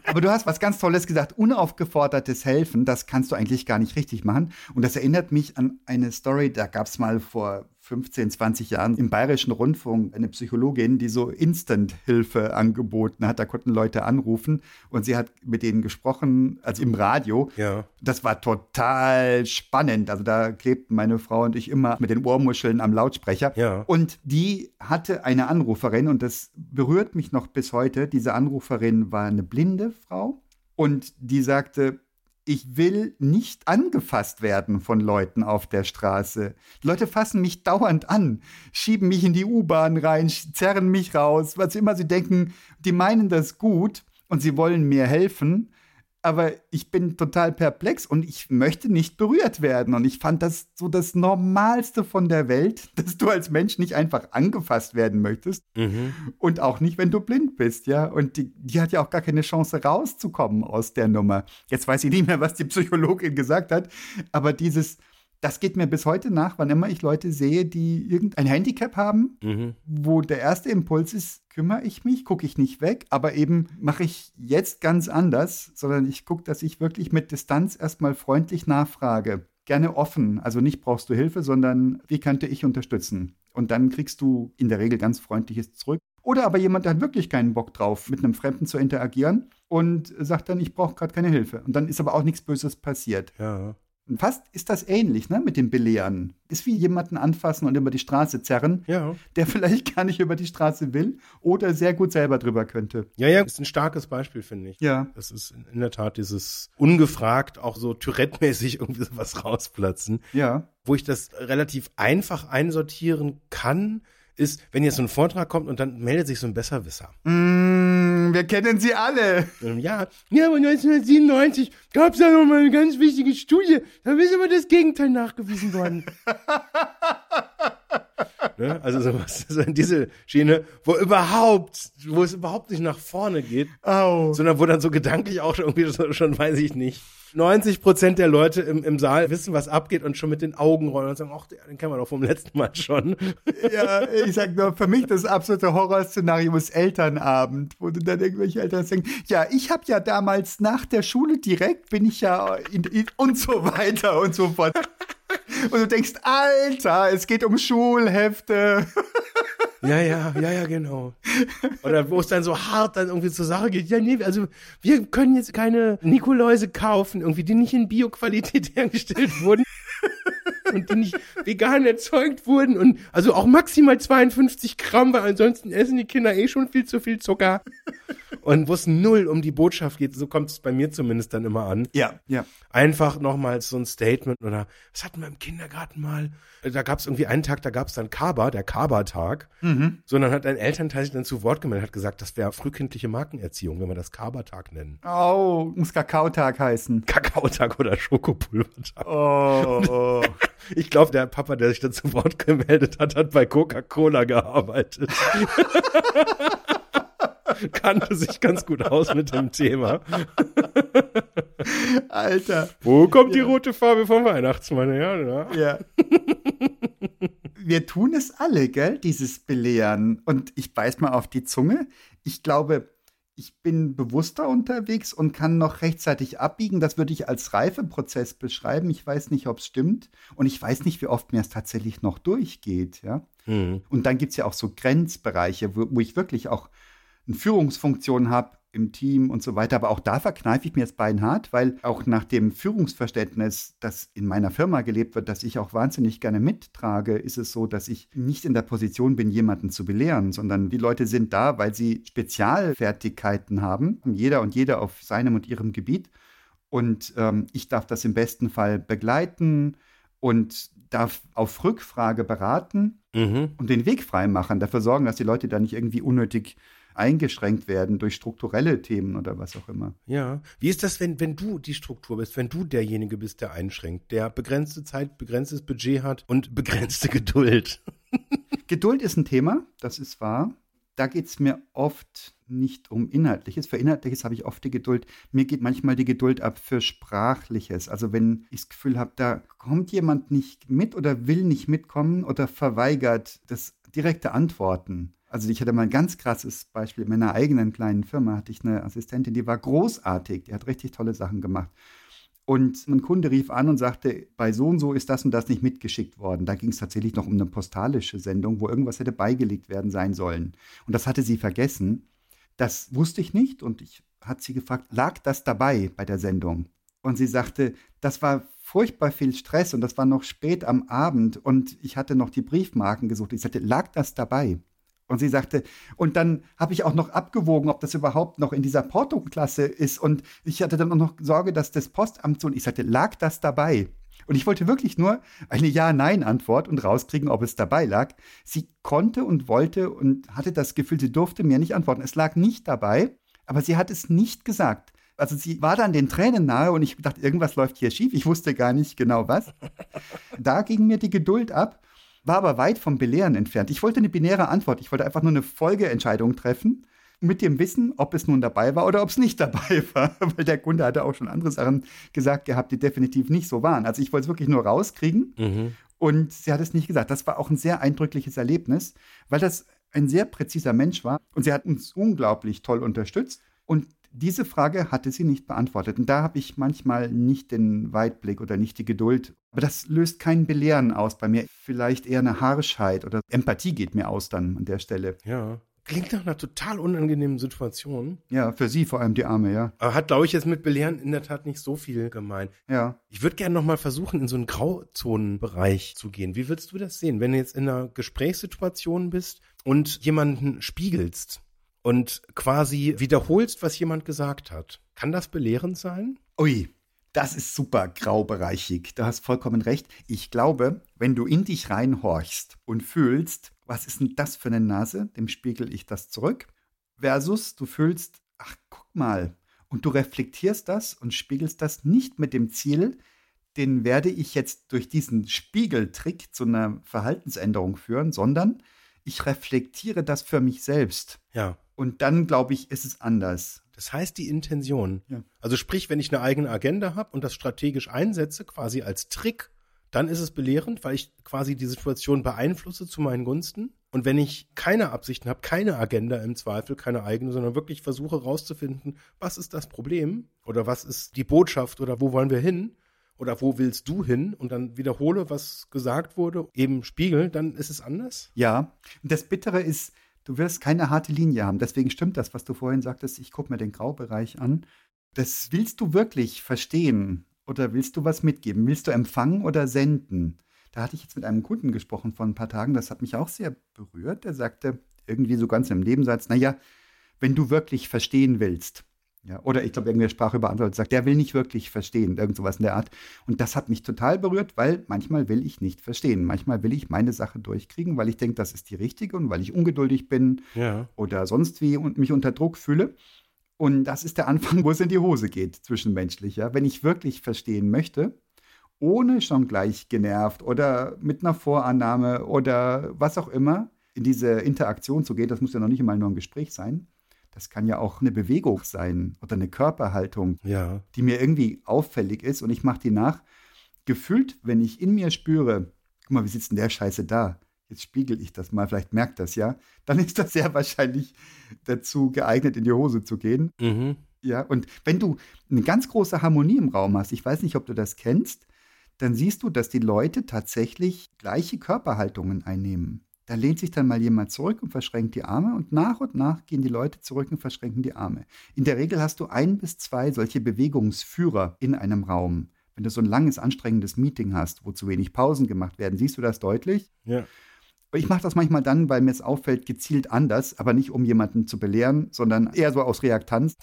[SPEAKER 2] Aber du hast was ganz Tolles gesagt. Unaufgefordertes Helfen, das kannst du eigentlich gar nicht richtig machen. Und das erinnert mich an eine Story, da gab es mal vor 15, 20 Jahren im Bayerischen Rundfunk eine Psychologin, die so Instant-Hilfe angeboten hat. Da konnten Leute anrufen und sie hat mit denen gesprochen, also im Radio.
[SPEAKER 1] Ja.
[SPEAKER 2] Das war total spannend. Also da klebten meine Frau und ich immer mit den Ohrmuscheln am Lautsprecher.
[SPEAKER 1] Ja.
[SPEAKER 2] Und die hatte eine Anruferin und das berührt mich noch bis heute. Diese Anruferin war eine blinde Frau und die sagte, ich will nicht angefasst werden von Leuten auf der Straße. Die Leute fassen mich dauernd an, schieben mich in die U-Bahn rein, zerren mich raus, was immer sie denken, die meinen das gut und sie wollen mir helfen. Aber ich bin total perplex und ich möchte nicht berührt werden. Und ich fand das so das Normalste von der Welt, [LAUGHS] dass du als Mensch nicht einfach angefasst werden möchtest.
[SPEAKER 1] Mhm.
[SPEAKER 2] Und auch nicht, wenn du blind bist, ja. Und die, die hat ja auch gar keine Chance rauszukommen aus der Nummer. Jetzt weiß ich nicht mehr, was die Psychologin gesagt hat, aber dieses, das geht mir bis heute nach, wann immer ich Leute sehe, die irgendein Handicap haben,
[SPEAKER 1] Mhm.
[SPEAKER 2] wo der erste Impuls ist, kümmere ich mich, gucke ich nicht weg, aber eben mache ich jetzt ganz anders, sondern ich gucke, dass ich wirklich mit Distanz erstmal freundlich nachfrage. Gerne offen, also nicht brauchst du Hilfe, sondern wie könnte ich unterstützen? Und dann kriegst du in der Regel ganz freundliches zurück. Oder aber jemand hat wirklich keinen Bock drauf, mit einem Fremden zu interagieren und sagt dann, ich brauche gerade keine Hilfe. Und dann ist aber auch nichts Böses passiert.
[SPEAKER 1] Ja.
[SPEAKER 2] Fast ist das ähnlich, ne, mit dem Belehren. Ist wie jemanden anfassen und über die Straße zerren,
[SPEAKER 1] Ja.
[SPEAKER 2] der [LAUGHS] vielleicht gar nicht über die Straße will oder sehr gut selber drüber könnte.
[SPEAKER 1] Ja, ja, ist ein starkes Beispiel, finde ich.
[SPEAKER 2] Ja.
[SPEAKER 1] Das ist in der Tat dieses ungefragt, auch so Tourette-mäßig [LAUGHS] irgendwie sowas rausplatzen.
[SPEAKER 2] Ja.
[SPEAKER 1] Wo ich das relativ einfach einsortieren kann, ist, wenn jetzt so ein Vortrag kommt und dann meldet sich so ein Besserwisser.
[SPEAKER 2] Mm, wir kennen sie alle.
[SPEAKER 1] Ähm, Ja, ja, aber 1997 gab es da noch mal eine ganz wichtige Studie. Da ist aber das Gegenteil nachgewiesen worden. [LAUGHS] ne? Also sowas, so in diese Schiene, wo überhaupt, wo es überhaupt nicht nach vorne geht,
[SPEAKER 2] Au.
[SPEAKER 1] sondern wo dann so gedanklich auch schon irgendwie so, schon weiß ich nicht. 90 Prozent der Leute im, im Saal wissen, was abgeht und schon mit den Augen rollen und sagen, ach, den kennen wir doch vom letzten Mal schon.
[SPEAKER 2] Ja, ich sag nur, für mich das absolute Horrorszenario ist Elternabend, wo du dann irgendwelche Eltern sagen, ja, ich habe ja damals nach der Schule direkt, bin ich ja in, in, und so weiter und so fort. Und du denkst, Alter, es geht um Schulhefte.
[SPEAKER 1] Ja, ja, ja, ja, genau. Oder wo es dann so hart dann irgendwie zur Sache geht. Ja, nee, also wir können jetzt keine Nikoläuse kaufen, irgendwie, die nicht in Bioqualität [LAUGHS] hergestellt wurden. Und die nicht vegan erzeugt wurden und also auch maximal 52 Gramm, weil ansonsten essen die Kinder eh schon viel zu viel Zucker. Und wo es null um die Botschaft geht, so kommt es bei mir zumindest dann immer an.
[SPEAKER 2] Ja, ja.
[SPEAKER 1] Einfach nochmal so ein Statement oder was hatten wir im Kindergarten mal? Da gab es irgendwie einen Tag, da gab es dann Kaba, der Kaba-Tag.
[SPEAKER 2] Mhm.
[SPEAKER 1] So, und dann hat ein Elternteil sich dann zu Wort gemeldet, hat gesagt, das wäre frühkindliche Markenerziehung, wenn wir das Kaba-Tag nennen.
[SPEAKER 2] Oh, muss Kakaotag heißen.
[SPEAKER 1] Kakaotag oder Schokopulvertag.
[SPEAKER 2] Oh.
[SPEAKER 1] Ich glaube, der Papa, der sich da zu Wort gemeldet hat, hat bei Coca-Cola gearbeitet. [LAUGHS] Kannte sich ganz gut aus mit dem Thema.
[SPEAKER 2] Alter.
[SPEAKER 1] Wo kommt die rote Farbe vom Weihnachtsmann her? Ja.
[SPEAKER 2] Ja. Wir tun es alle, gell, dieses Belehren. Und ich beiß mal auf die Zunge. Ich glaube, ich bin bewusster unterwegs und kann noch rechtzeitig abbiegen. Das würde ich als Reifeprozess beschreiben. Ich weiß nicht, ob es stimmt. Und ich weiß nicht, wie oft mir es tatsächlich noch durchgeht. Ja?
[SPEAKER 1] Hm.
[SPEAKER 2] Und dann gibt es ja auch so Grenzbereiche, wo, wo ich wirklich auch eine Führungsfunktion habe im Team und so weiter. Aber auch da verkneife ich mir jetzt beinhart, weil auch nach dem Führungsverständnis, das in meiner Firma gelebt wird, das ich auch wahnsinnig gerne mittrage, ist es so, dass ich nicht in der Position bin, jemanden zu belehren, sondern die Leute sind da, weil sie Spezialfertigkeiten haben, jeder und jeder auf seinem und ihrem Gebiet. Und ähm, ich darf das im besten Fall begleiten und darf auf Rückfrage beraten
[SPEAKER 1] Mhm.
[SPEAKER 2] und den Weg frei machen, dafür sorgen, dass die Leute da nicht irgendwie unnötig eingeschränkt werden durch strukturelle Themen oder was auch immer.
[SPEAKER 1] Ja. Wie ist das, wenn, wenn du die Struktur bist, wenn du derjenige bist, der einschränkt, der begrenzte Zeit, begrenztes Budget hat und [LAUGHS] begrenzte Geduld? [LAUGHS]
[SPEAKER 2] Geduld ist ein Thema, das ist wahr. Da geht es mir oft nicht um Inhaltliches. Für Inhaltliches habe ich oft die Geduld. Mir geht manchmal die Geduld ab für Sprachliches. Also wenn ich das Gefühl habe, da kommt jemand nicht mit oder will nicht mitkommen oder verweigert das direkte Antworten. Also ich hatte mal ein ganz krasses Beispiel. In meiner eigenen kleinen Firma hatte ich eine Assistentin, die war großartig. Die hat richtig tolle Sachen gemacht. Und ein Kunde rief an und sagte, bei so und so ist das und das nicht mitgeschickt worden. Da ging es tatsächlich noch um eine postalische Sendung, wo irgendwas hätte beigelegt werden sein sollen. Und das hatte sie vergessen. Das wusste ich nicht und ich hat sie gefragt, lag das dabei bei der Sendung? Und sie sagte, das war furchtbar viel Stress und das war noch spät am Abend und ich hatte noch die Briefmarken gesucht. Ich sagte, lag das dabei? Und sie sagte, und dann habe ich auch noch abgewogen, ob das überhaupt noch in dieser Porto-Klasse ist. Und ich hatte dann auch noch Sorge, dass das Postamt so. Und ich sagte, lag das dabei? Und ich wollte wirklich nur eine Ja-Nein-Antwort und rauskriegen, ob es dabei lag. Sie konnte und wollte und hatte das Gefühl, sie durfte mir nicht antworten. Es lag nicht dabei, aber sie hat es nicht gesagt. Also sie war dann den Tränen nahe und ich dachte, irgendwas läuft hier schief. Ich wusste gar nicht genau was. Da ging mir die Geduld ab war aber weit vom Belehren entfernt. Ich wollte eine binäre Antwort. Ich wollte einfach nur eine Folgeentscheidung treffen mit dem Wissen, ob es nun dabei war oder ob es nicht [LAUGHS] dabei war. Weil der Kunde hatte auch schon andere Sachen gesagt gehabt, die definitiv nicht so waren. Also ich wollte es wirklich nur rauskriegen
[SPEAKER 1] Mhm.
[SPEAKER 2] und sie hat es nicht gesagt. Das war auch ein sehr eindrückliches Erlebnis, weil das ein sehr präziser Mensch war und sie hat uns unglaublich toll unterstützt. Und diese Frage hatte sie nicht beantwortet. Und da habe ich manchmal nicht den Weitblick oder nicht die Geduld. Aber das löst kein Belehren aus bei mir. Vielleicht eher eine Harschheit oder Empathie geht mir aus dann an der Stelle.
[SPEAKER 1] Ja. Klingt nach einer total unangenehmen Situation.
[SPEAKER 2] Ja, für sie vor allem die Arme, ja.
[SPEAKER 1] Aber hat, glaube ich, jetzt mit Belehren in der Tat nicht so viel gemein.
[SPEAKER 2] Ja.
[SPEAKER 1] Ich würde gerne nochmal versuchen, in so einen Grauzonenbereich zu gehen. Wie würdest du das sehen, wenn du jetzt in einer Gesprächssituation bist und jemanden spiegelst und quasi wiederholst, was jemand gesagt hat? Kann das belehrend sein?
[SPEAKER 2] Ui, das ist super graubereichig. Du hast vollkommen recht. Ich glaube, wenn du in dich reinhorchst und fühlst, was ist denn das für eine Nase, dem spiegel ich das zurück, versus du fühlst, ach, guck mal, und du reflektierst das und spiegelst das nicht mit dem Ziel, den werde ich jetzt durch diesen Spiegeltrick zu einer Verhaltensänderung führen, sondern ich reflektiere das für mich selbst.
[SPEAKER 1] Ja.
[SPEAKER 2] Und dann, glaube ich, ist es anders.
[SPEAKER 1] Das heißt die Intention.
[SPEAKER 2] Ja.
[SPEAKER 1] Also sprich, wenn ich eine eigene Agenda habe und das strategisch einsetze, quasi als Trick, dann ist es belehrend, weil ich quasi die Situation beeinflusse zu meinen Gunsten. Und wenn ich keine Absichten habe, keine Agenda im Zweifel, keine eigene, sondern wirklich versuche rauszufinden, was ist das Problem oder was ist die Botschaft oder wo wollen wir hin oder wo willst du hin und dann wiederhole, was gesagt wurde, eben spiegel, dann ist es anders.
[SPEAKER 2] Ja, das Bittere ist, du wirst keine harte Linie haben. Deswegen stimmt das, was du vorhin sagtest. Ich gucke mir den Graubereich an. Das willst du wirklich verstehen oder willst du was mitgeben? Willst du empfangen oder senden? Da hatte ich jetzt mit einem Kunden gesprochen vor ein paar Tagen, das hat mich auch sehr berührt. Der sagte irgendwie so ganz im Nebensatz, naja, wenn du wirklich verstehen willst, ja, oder ich glaube, irgendwer sprach über andere und sagt, der will nicht wirklich verstehen, irgend sowas in der Art. Und das hat mich total berührt, weil manchmal will ich nicht verstehen. Manchmal will ich meine Sache durchkriegen, weil ich denke, das ist die richtige und weil ich ungeduldig bin
[SPEAKER 1] Ja.
[SPEAKER 2] oder sonst wie und mich unter Druck fühle. Und das ist der Anfang, wo es in die Hose geht, zwischenmenschlich. Ja? Wenn ich wirklich verstehen möchte, ohne schon gleich genervt oder mit einer Vorannahme oder was auch immer in diese Interaktion zu gehen, das muss ja noch nicht einmal nur ein Gespräch sein. Das kann ja auch eine Bewegung sein oder eine Körperhaltung,
[SPEAKER 1] Ja.
[SPEAKER 2] die mir irgendwie auffällig ist und ich mache die nach. Gefühlt, wenn ich in mir spüre, guck mal, wie sitzt denn der Scheiße da? Jetzt spiegel ich das mal, vielleicht merkt das ja. Dann ist das sehr wahrscheinlich dazu geeignet, in die Hose zu gehen.
[SPEAKER 1] Mhm.
[SPEAKER 2] Ja, und wenn du eine ganz große Harmonie im Raum hast, ich weiß nicht, ob du das kennst, dann siehst du, dass die Leute tatsächlich gleiche Körperhaltungen einnehmen. Da lehnt sich dann mal jemand zurück und verschränkt die Arme und nach und nach gehen die Leute zurück und verschränken die Arme. In der Regel hast du ein bis zwei solche Bewegungsführer in einem Raum. Wenn du so ein langes, anstrengendes Meeting hast, wo zu wenig Pausen gemacht werden, siehst du das deutlich?
[SPEAKER 1] Ja.
[SPEAKER 2] Ich mache das manchmal dann, weil mir es auffällt, gezielt anders, aber nicht um jemanden zu belehren, sondern eher so aus Reaktanz,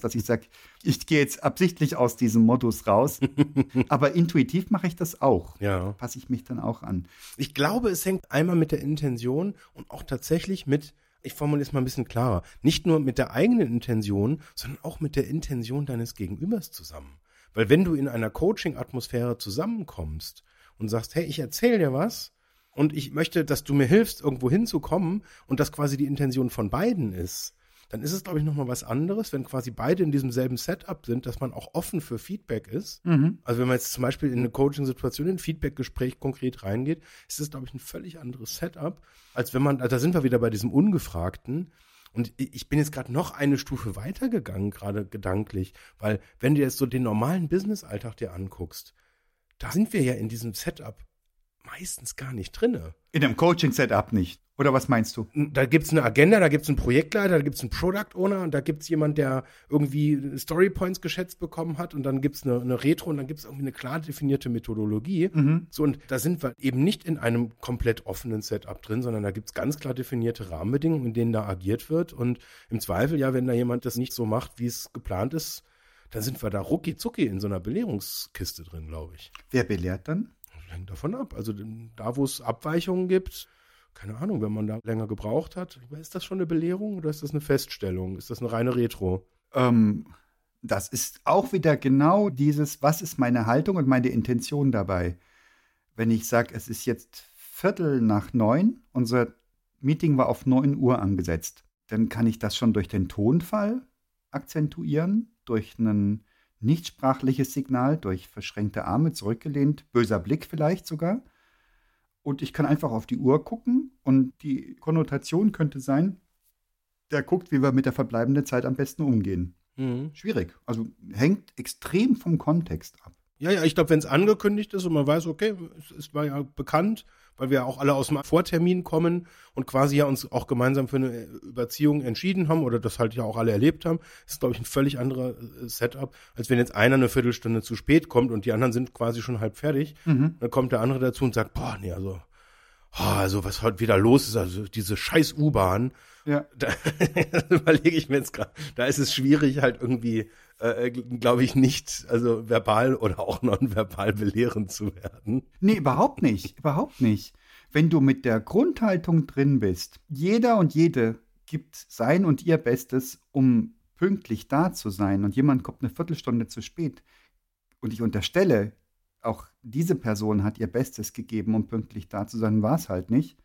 [SPEAKER 2] dass ich sage, ich gehe jetzt absichtlich aus diesem Modus raus. [LAUGHS] aber intuitiv mache ich das auch.
[SPEAKER 1] Ja.
[SPEAKER 2] Passe ich mich dann auch an.
[SPEAKER 1] Ich glaube, es hängt einmal mit der Intention und auch tatsächlich mit, ich formuliere es mal ein bisschen klarer, nicht nur mit der eigenen Intention, sondern auch mit der Intention deines Gegenübers zusammen. Weil wenn du in einer Coaching-Atmosphäre zusammenkommst und sagst, hey, ich erzähle dir was und ich möchte, dass du mir hilfst, irgendwo hinzukommen und das quasi die Intention von beiden ist, dann ist es, glaube ich, nochmal was anderes, wenn quasi beide in diesem selben Setup sind, dass man auch offen für Feedback ist. Also wenn man jetzt zum Beispiel in eine Coaching-Situation, in ein Feedback-Gespräch konkret reingeht, ist das, glaube ich, ein völlig anderes Setup, als wenn man, also da sind wir wieder bei diesem Ungefragten. Und ich bin jetzt gerade noch eine Stufe weitergegangen, gerade gedanklich, weil wenn du jetzt so den normalen Business-Alltag dir anguckst, da sind wir ja in diesem Setup meistens gar nicht drinne.
[SPEAKER 2] In einem Coaching-Setup nicht. Oder was meinst du?
[SPEAKER 1] Da gibt's eine Agenda, da gibt's einen Projektleiter, da gibt's einen Product Owner und da gibt's jemand, der irgendwie Storypoints geschätzt bekommen hat und dann gibt's eine, eine Retro und dann gibt's irgendwie eine klar definierte Methodologie. So, und da sind wir eben nicht in einem komplett offenen Setup drin, sondern da gibt's ganz klar definierte Rahmenbedingungen, in denen da agiert wird. Und im Zweifel, ja, wenn da jemand das nicht so macht, wie es geplant ist, dann sind wir da rucki zucki in so einer Belehrungskiste drin, glaube ich.
[SPEAKER 2] Wer belehrt dann?
[SPEAKER 1] Hängt davon ab. Also da, wo es Abweichungen gibt, keine Ahnung, wenn man da länger gebraucht hat, ist das schon eine Belehrung oder ist das eine Feststellung? Ist das eine reine Retro?
[SPEAKER 2] Ähm, das ist auch wieder genau dieses, was ist meine Haltung und meine Intention dabei. Wenn ich sage, es ist jetzt Viertel nach neun, unser Meeting war auf neun Uhr angesetzt, dann kann ich das schon durch den Tonfall akzentuieren, durch ein nichtsprachliches Signal, durch verschränkte Arme zurückgelehnt, böser Blick vielleicht sogar. Und ich kann einfach auf die Uhr gucken und die Konnotation könnte sein, der guckt, wie wir mit der verbleibenden Zeit am besten umgehen.
[SPEAKER 1] Mhm.
[SPEAKER 2] Schwierig. Also hängt extrem vom Kontext ab.
[SPEAKER 1] Ja, ja, ich glaube, wenn es angekündigt ist und man weiß, okay, es, es war ja bekannt, weil wir auch alle aus dem Vortermin kommen und quasi ja uns auch gemeinsam für eine Überziehung entschieden haben oder das halt ja auch alle erlebt haben, ist, glaube ich, ein völlig anderer äh, Setup, als wenn jetzt einer eine Viertelstunde zu spät kommt und die anderen sind quasi schon halb fertig. Dann kommt der andere dazu und sagt, boah, nee, also, oh, also was heute wieder los ist, also diese scheiß U-Bahn,
[SPEAKER 2] Ja. [LAUGHS]
[SPEAKER 1] da [LAUGHS] überlege ich mir jetzt gerade, da ist es schwierig, halt irgendwie, äh, glaube ich, nicht, also verbal oder auch nonverbal belehrend zu werden.
[SPEAKER 2] Nee, überhaupt nicht. überhaupt nicht. Wenn du mit der Grundhaltung drin bist, jeder und jede gibt sein und ihr Bestes, um pünktlich da zu sein und jemand kommt eine Viertelstunde zu spät und ich unterstelle, auch diese Person hat ihr Bestes gegeben, um pünktlich da zu sein, war es halt nicht,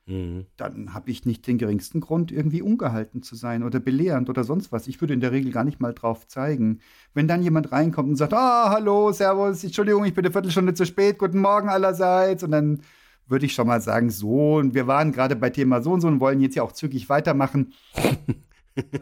[SPEAKER 2] dann habe ich nicht den geringsten Grund, irgendwie ungehalten zu sein oder belehrend oder sonst was. Ich würde in der Regel gar nicht mal drauf zeigen. Wenn dann jemand reinkommt und sagt, ah, hallo, servus, Entschuldigung, ich bin eine Viertelstunde zu spät, guten Morgen allerseits, und dann würde ich schon mal sagen, so, und wir waren gerade bei Thema so und so und wollen jetzt ja auch zügig weitermachen.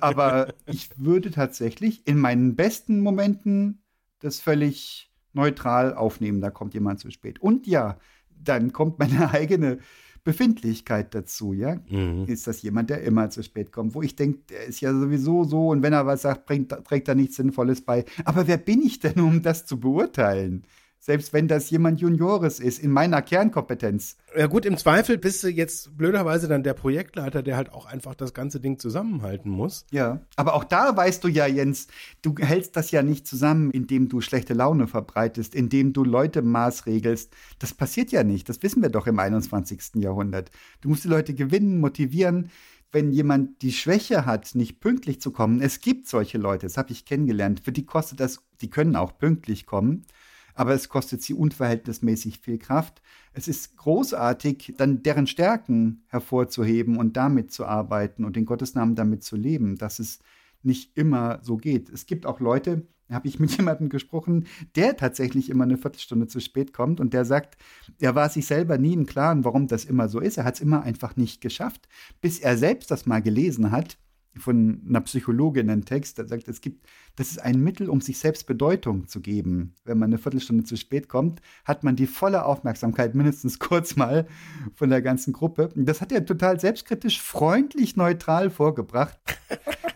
[SPEAKER 2] Aber [LAUGHS] ich würde tatsächlich in meinen besten Momenten das völlig neutral aufnehmen, da kommt jemand zu spät. Und ja, dann kommt meine [LAUGHS] eigene Befindlichkeit dazu, ja.
[SPEAKER 1] Mhm.
[SPEAKER 2] Ist das jemand, der immer zu spät kommt, wo ich denke, der ist ja sowieso so und wenn er was sagt, bringt, trägt er nichts Sinnvolles bei. Aber wer bin ich denn, um das zu beurteilen? Selbst wenn das jemand Juniores ist, in meiner Kernkompetenz.
[SPEAKER 1] Ja gut, im Zweifel bist du jetzt blöderweise dann der Projektleiter, der halt auch einfach das ganze Ding zusammenhalten muss.
[SPEAKER 2] Ja, aber auch da weißt du ja, Jens, du hältst das ja nicht zusammen, indem du schlechte Laune verbreitest, indem du Leute maßregelst. Das passiert ja nicht, das wissen wir doch im 21. Jahrhundert. Du musst die Leute gewinnen, motivieren. Wenn jemand die Schwäche hat, nicht pünktlich zu kommen, es gibt solche Leute, das habe ich kennengelernt, für die kostet das, die können auch pünktlich kommen aber es kostet sie unverhältnismäßig viel Kraft. Es ist großartig, dann deren Stärken hervorzuheben und damit zu arbeiten und den Gottesnamen damit zu leben, dass es nicht immer so geht. Es gibt auch Leute, da habe ich mit [LAUGHS] jemandem gesprochen, der tatsächlich immer eine Viertelstunde zu spät kommt und der sagt, er war sich selber nie im Klaren, warum das immer so ist. Er hat es immer einfach nicht geschafft, bis er selbst das mal gelesen hat von einer Psychologin einen Text, der sagt, es gibt, das ist ein Mittel, um sich selbst Bedeutung zu geben. Wenn man eine Viertelstunde zu spät kommt, hat man die volle Aufmerksamkeit mindestens [LAUGHS] kurz mal von der ganzen Gruppe. Das hat er total selbstkritisch, freundlich, neutral vorgebracht.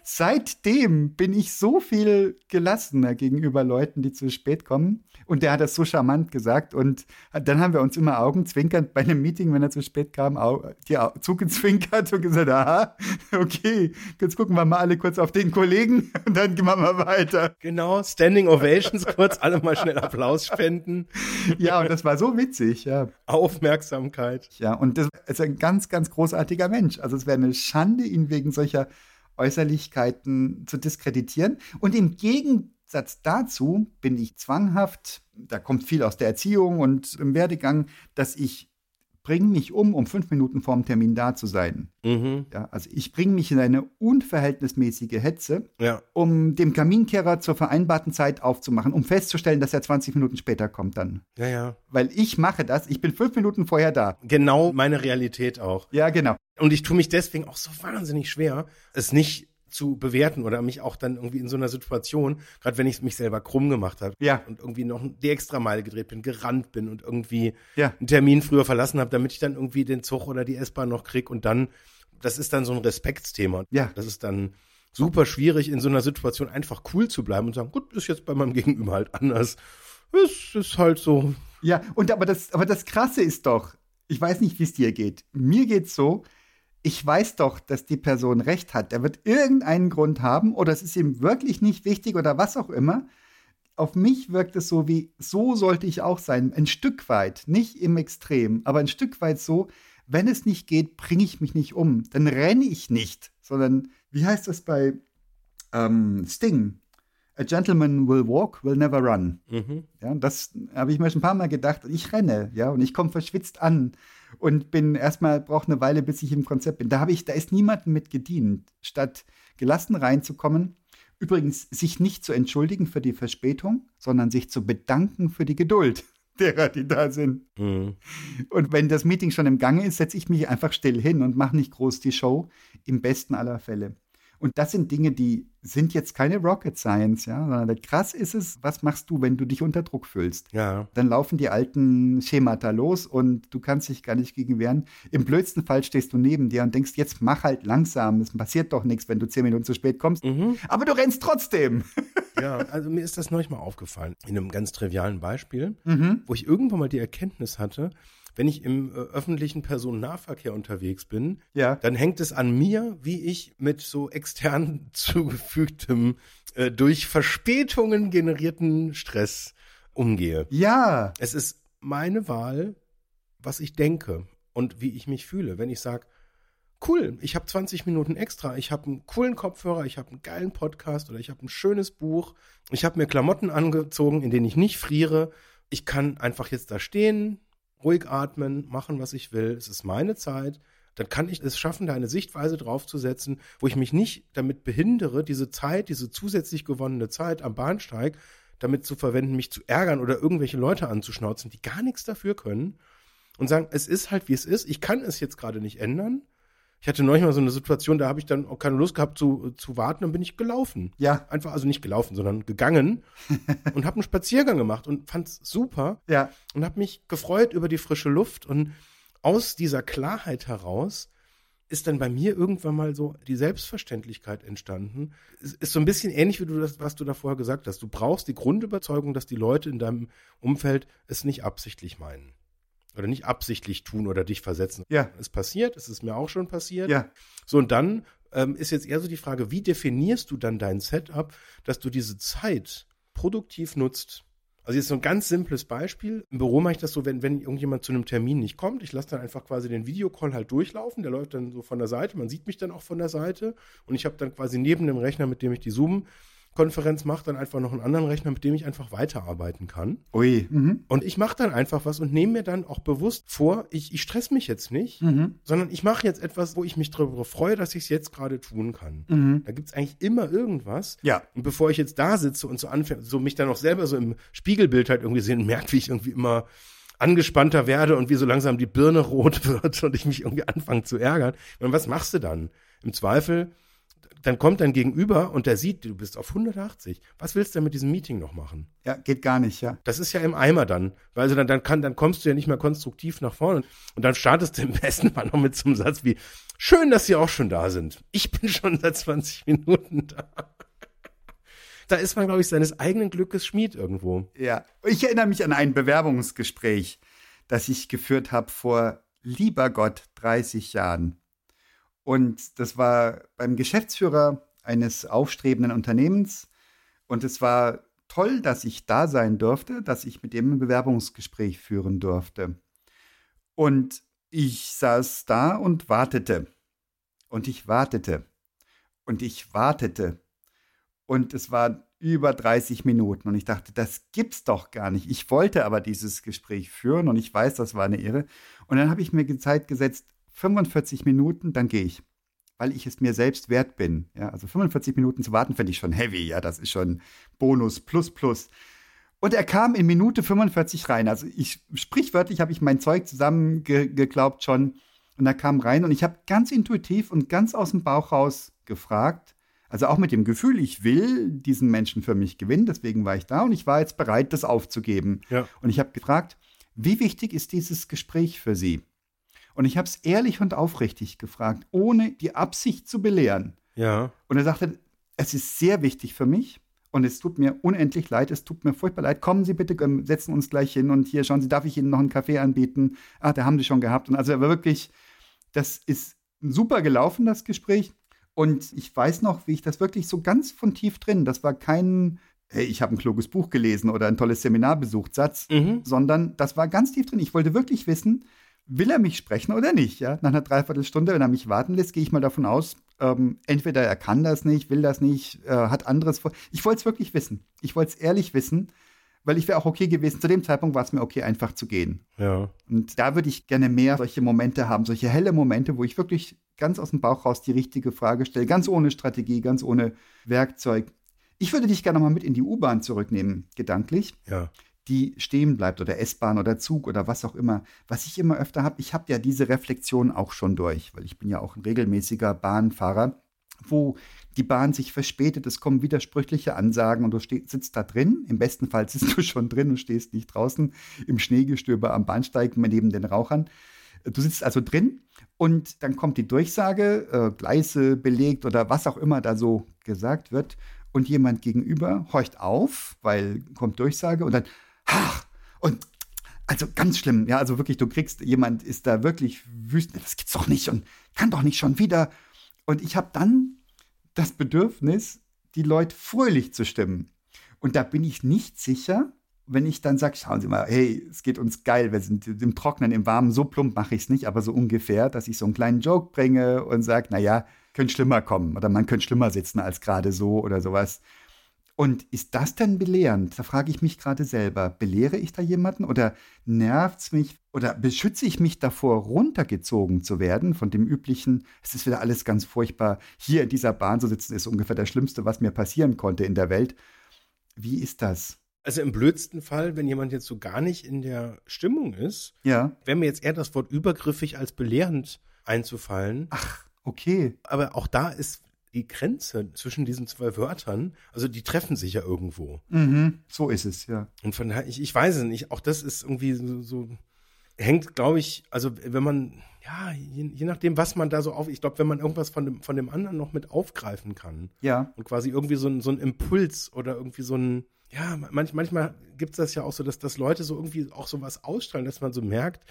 [SPEAKER 2] Seitdem bin ich so viel gelassener gegenüber Leuten, die zu spät kommen. Und der hat das so charmant gesagt. Und dann haben wir uns immer augenzwinkernd bei einem Meeting, wenn er zu spät kam, die zugezwinkert und gesagt, aha, okay, jetzt gucken wir mal alle kurz auf den Kollegen [LAUGHS] und dann gehen wir mal weiter.
[SPEAKER 1] Genau, Standing Ovations kurz, alle mal schnell Applaus spenden.
[SPEAKER 2] Ja, und das war so witzig, ja.
[SPEAKER 1] Aufmerksamkeit.
[SPEAKER 2] Ja, und das ist ein ganz, ganz großartiger Mensch. Also es wäre eine Schande, ihn wegen solcher Äußerlichkeiten zu diskreditieren. Und im Gegensatz dazu bin ich zwanghaft, da kommt viel aus der Erziehung und im Werdegang, dass ich bringe mich um, um fünf Minuten vorm Termin da zu sein. Mhm. Ja, also ich bringe mich in eine unverhältnismäßige Hetze,
[SPEAKER 1] ja.
[SPEAKER 2] um dem Kaminkehrer zur vereinbarten Zeit aufzumachen, um festzustellen, dass er 20 Minuten später kommt dann.
[SPEAKER 1] Ja, ja.
[SPEAKER 2] Weil ich mache das, ich bin fünf Minuten vorher da.
[SPEAKER 1] Genau meine Realität auch.
[SPEAKER 2] Ja, genau.
[SPEAKER 1] Und ich tue mich deswegen auch so wahnsinnig schwer, es nicht zu bewerten oder mich auch dann irgendwie in so einer Situation, gerade wenn ich mich selber krumm gemacht habe
[SPEAKER 2] ja.
[SPEAKER 1] und irgendwie noch die extra Meile gedreht bin, gerannt bin und irgendwie
[SPEAKER 2] ja.
[SPEAKER 1] einen Termin früher verlassen habe, damit ich dann irgendwie den Zug oder die S-Bahn noch krieg und dann, das ist dann so ein Respektsthema.
[SPEAKER 2] Ja.
[SPEAKER 1] Das ist dann super schwierig, in so einer Situation einfach cool zu bleiben und sagen, gut, ist jetzt bei meinem Gegenüber halt anders. Es ist halt so.
[SPEAKER 2] Ja, und aber das, aber das Krasse ist doch, ich weiß nicht, wie es dir geht. Mir geht's so, ich weiß doch, dass die Person recht hat. Er wird irgendeinen Grund haben oder es ist ihm wirklich nicht wichtig oder was auch immer. Auf mich wirkt es so wie, so sollte ich auch sein. Ein Stück weit, nicht im Extrem, aber ein Stück weit so, wenn es nicht geht, bringe ich mich nicht um. Dann renne ich nicht, sondern, wie heißt das bei ähm, Sting? A gentleman will walk, will never run.
[SPEAKER 1] Mhm.
[SPEAKER 2] Ja, das habe ich mir schon ein paar Mal gedacht. Ich renne, ja, und ich komme verschwitzt an und bin erstmal brauche eine Weile, bis ich im Konzept bin. Da habe ich, da ist niemandem mit gedient, statt gelassen reinzukommen. Übrigens, sich nicht zu entschuldigen für die Verspätung, sondern sich zu bedanken für die Geduld [LAUGHS] derer, die da sind.
[SPEAKER 1] Mhm.
[SPEAKER 2] Und wenn das Meeting schon im Gange ist, setze ich mich einfach still hin und mache nicht groß die Show, im besten aller Fälle. Und das sind Dinge, die sind jetzt keine Rocket Science, ja, sondern krass ist es, was machst du, wenn du dich unter Druck fühlst?
[SPEAKER 1] Ja.
[SPEAKER 2] Dann laufen die alten Schemata los und du kannst dich gar nicht gegen wehren. Im blödsten Fall stehst du neben dir und denkst, jetzt mach halt langsam, es passiert doch nichts, wenn du zehn Minuten zu spät kommst.
[SPEAKER 1] Mhm.
[SPEAKER 2] Aber du rennst trotzdem.
[SPEAKER 1] Ja, also mir ist das neulich mal aufgefallen, in einem ganz trivialen Beispiel,
[SPEAKER 2] Mhm.
[SPEAKER 1] wo ich irgendwann mal die Erkenntnis hatte, wenn ich im äh, öffentlichen Personennahverkehr unterwegs bin,
[SPEAKER 2] Ja.
[SPEAKER 1] dann hängt es an mir, wie ich mit so extern [LAUGHS] zugefügtem, äh, durch Verspätungen generierten Stress umgehe.
[SPEAKER 2] Ja.
[SPEAKER 1] Es ist meine Wahl, was ich denke und wie ich mich fühle. Wenn ich sage, cool, ich habe 20 Minuten extra, ich habe einen coolen Kopfhörer, ich habe einen geilen Podcast oder ich habe ein schönes Buch, ich habe mir Klamotten angezogen, in denen ich nicht friere, ich kann einfach jetzt da stehen, ruhig atmen, machen, was ich will, es ist meine Zeit, dann kann ich es schaffen, da eine Sichtweise draufzusetzen, wo ich mich nicht damit behindere, diese Zeit, diese zusätzlich gewonnene Zeit am Bahnsteig damit zu verwenden, mich zu ärgern oder irgendwelche Leute anzuschnauzen, die gar nichts dafür können und sagen, es ist halt wie es ist, ich kann es jetzt gerade nicht ändern. Ich hatte neulich mal so eine Situation, da habe ich dann auch keine Lust gehabt zu, zu warten, dann bin ich gelaufen.
[SPEAKER 2] Ja.
[SPEAKER 1] Einfach, also nicht gelaufen, sondern gegangen [LAUGHS] und habe einen Spaziergang gemacht und fand's super
[SPEAKER 2] Ja.
[SPEAKER 1] und habe mich gefreut über die frische Luft und aus dieser Klarheit heraus ist dann bei mir irgendwann mal so die Selbstverständlichkeit entstanden. Es ist so ein bisschen ähnlich wie du das, was du da vorher gesagt hast. Du brauchst die Grundüberzeugung, dass die Leute in deinem Umfeld es nicht absichtlich meinen. Oder nicht absichtlich tun oder dich versetzen.
[SPEAKER 2] Ja.
[SPEAKER 1] Es passiert, es ist mir auch schon passiert.
[SPEAKER 2] Ja.
[SPEAKER 1] So, und dann ähm, ist jetzt eher so die Frage, wie definierst du dann dein Setup, dass du diese Zeit produktiv nutzt? Also jetzt so ein ganz simples Beispiel. Im Büro mache ich das so, wenn, wenn irgendjemand zu einem Termin nicht kommt, ich lasse dann einfach quasi den Videocall halt durchlaufen, der läuft dann so von der Seite, man sieht mich dann auch von der Seite und ich habe dann quasi neben dem Rechner, mit dem ich die Zoom Konferenz mache, dann einfach noch einen anderen Rechner, mit dem ich einfach weiterarbeiten kann.
[SPEAKER 2] Ui. Mhm.
[SPEAKER 1] Und ich mache dann einfach was und nehme mir dann auch bewusst vor, ich, ich stress mich jetzt nicht,
[SPEAKER 2] Mhm.
[SPEAKER 1] sondern ich mache jetzt etwas, wo ich mich darüber freue, dass ich es jetzt gerade tun kann.
[SPEAKER 2] Mhm.
[SPEAKER 1] Da gibt's eigentlich immer irgendwas.
[SPEAKER 2] Ja.
[SPEAKER 1] Und bevor ich jetzt da sitze und so anfange, so mich dann auch selber so im Spiegelbild halt irgendwie sehen, merkt, wie ich irgendwie immer angespannter werde und wie so langsam die Birne rot [LAUGHS] wird und ich mich irgendwie anfange zu ärgern. Und was machst du dann? Im Zweifel, dann kommt dein Gegenüber und der sieht, du bist auf 180. Was willst du denn mit diesem Meeting noch machen?
[SPEAKER 2] Ja, geht gar nicht, ja.
[SPEAKER 1] Das ist ja im Eimer dann, weil also dann, dann kann, dann kommst du ja nicht mehr konstruktiv nach vorne und dann startest du im besten Fall noch mit so einem Satz wie, schön, dass Sie auch schon da sind. Ich bin schon seit 20 Minuten da. Da ist man, glaube ich, seines eigenen Glückes Schmied irgendwo.
[SPEAKER 2] Ja. Ich erinnere mich an ein Bewerbungsgespräch, das ich geführt habe vor lieber Gott 30 Jahren. Und das war beim Geschäftsführer eines aufstrebenden Unternehmens. Und es war toll, dass ich da sein durfte, dass ich mit ihm ein Bewerbungsgespräch führen durfte. Und ich saß da und wartete. Und ich wartete. Und ich wartete. Und es war über 30 Minuten. Und ich dachte, das gibt's doch gar nicht. Ich wollte aber dieses Gespräch führen und ich weiß, das war eine Irre. Und dann habe ich mir Zeit gesetzt, 45 Minuten, dann gehe ich. Weil ich es mir selbst wert bin. Ja, also 45 Minuten zu warten, finde ich schon heavy. Ja, das ist schon Bonus plus plus. Und er kam in Minute 45 rein. Also ich sprichwörtlich habe ich mein Zeug zusammengeglaubt schon. Und er kam rein und ich habe ganz intuitiv und ganz aus dem Bauch raus gefragt, also auch mit dem Gefühl, ich will diesen Menschen für mich gewinnen, deswegen war ich da und ich war jetzt bereit, das aufzugeben.
[SPEAKER 1] Ja.
[SPEAKER 2] Und ich habe gefragt, wie wichtig ist dieses Gespräch für Sie? Und ich habe es ehrlich und aufrichtig gefragt, ohne die Absicht zu belehren.
[SPEAKER 1] Ja.
[SPEAKER 2] Und er sagte, es ist sehr wichtig für mich und es tut mir unendlich leid, es tut mir furchtbar leid. Kommen Sie bitte, ähm, setzen uns gleich hin und hier schauen Sie, darf ich Ihnen noch einen Kaffee anbieten? Ah, da haben Sie schon gehabt. Und also er war wirklich, das ist super gelaufen, das Gespräch. Und ich weiß noch, wie ich das wirklich so ganz von tief drin, das war kein, hey, ich habe ein kluges Buch gelesen oder ein tolles Seminar besucht, Satz,
[SPEAKER 1] Mhm.
[SPEAKER 2] sondern das war ganz tief drin. Ich wollte wirklich wissen, will er mich sprechen oder nicht? Ja? Nach einer Dreiviertelstunde, wenn er mich warten lässt, gehe ich mal davon aus, ähm, entweder er kann das nicht, will das nicht, äh, hat anderes vor. Ich wollte es wirklich wissen. Ich wollte es ehrlich wissen, weil ich wäre auch okay gewesen. Zu dem Zeitpunkt war es mir okay, einfach zu gehen.
[SPEAKER 1] Ja.
[SPEAKER 2] Und da würde ich gerne mehr solche Momente haben, solche helle Momente, wo ich wirklich ganz aus dem Bauch raus die richtige Frage stelle, ganz ohne Strategie, ganz ohne Werkzeug. Ich würde dich gerne mal mit in die U-Bahn zurücknehmen, gedanklich
[SPEAKER 1] Ja.
[SPEAKER 2] Die stehen bleibt oder S-Bahn oder Zug oder was auch immer. Was ich immer öfter habe, ich habe ja diese Reflexion auch schon durch, weil ich bin ja auch ein regelmäßiger Bahnfahrer, wo die Bahn sich verspätet, es kommen widersprüchliche Ansagen und du sitzt da drin. Im besten Fall sitzt du schon drin und stehst nicht draußen im Schneegestöber am Bahnsteig neben den Rauchern. Du sitzt also drin und dann kommt die Durchsage, äh, Gleise belegt oder was auch immer da so gesagt wird. Und jemand gegenüber horcht auf, weil kommt Durchsage und dann, ha, und also ganz schlimm, ja, also wirklich, du kriegst, jemand ist da wirklich wütend, das gibt's doch nicht und kann doch nicht schon wieder. Und ich habe dann das Bedürfnis, die Leute fröhlich zu stimmen. Und da bin ich nicht sicher, wenn ich dann sage, schauen Sie mal, hey, es geht uns geil, wir sind im Trocknen, im Warmen, so plump mache ich es nicht, aber so ungefähr, dass ich so einen kleinen Joke bringe und sage, naja, könnte schlimmer kommen oder man könnte schlimmer sitzen als gerade so oder sowas. Und ist das denn belehrend? Da frage ich mich gerade selber, belehre ich da jemanden oder nervt es mich oder beschütze ich mich davor, runtergezogen zu werden von dem üblichen, es ist wieder alles ganz furchtbar, hier in dieser Bahn zu sitzen, ist ungefähr das Schlimmste, was mir passieren konnte in der Welt. Wie ist das?
[SPEAKER 1] Also im blödsten Fall, wenn jemand jetzt so gar nicht in der Stimmung ist,
[SPEAKER 2] Ja.
[SPEAKER 1] wäre mir jetzt eher das Wort übergriffig als belehrend einzufallen.
[SPEAKER 2] Ach, okay.
[SPEAKER 1] Aber auch da ist die Grenze zwischen diesen zwei Wörtern, also die treffen sich ja irgendwo.
[SPEAKER 2] Mhm. So ist es, ja.
[SPEAKER 1] Und von daher, ich, ich weiß es nicht, auch das ist irgendwie so, so hängt, glaube ich, also wenn man, ja, je, je nachdem, was man da so auf, ich glaube, wenn man irgendwas von dem, von dem anderen noch mit aufgreifen kann
[SPEAKER 2] Ja.
[SPEAKER 1] und quasi irgendwie so ein, so ein Impuls oder irgendwie so ein, ja, manch, manchmal gibt es das ja auch so, dass, dass Leute so irgendwie auch so was ausstrahlen, dass man so merkt,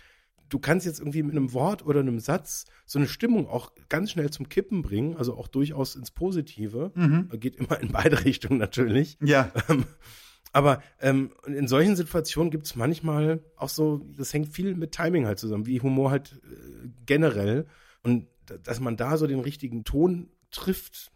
[SPEAKER 1] du kannst jetzt irgendwie mit einem Wort oder einem Satz so eine Stimmung auch ganz schnell zum Kippen bringen, also auch durchaus ins Positive. Geht immer in beide [LAUGHS] Richtungen natürlich.
[SPEAKER 2] Ja.
[SPEAKER 1] Ähm, aber ähm, in solchen Situationen gibt es manchmal auch so, das hängt viel mit Timing halt zusammen, wie Humor halt äh, generell. Und dass man da so den richtigen Ton trifft,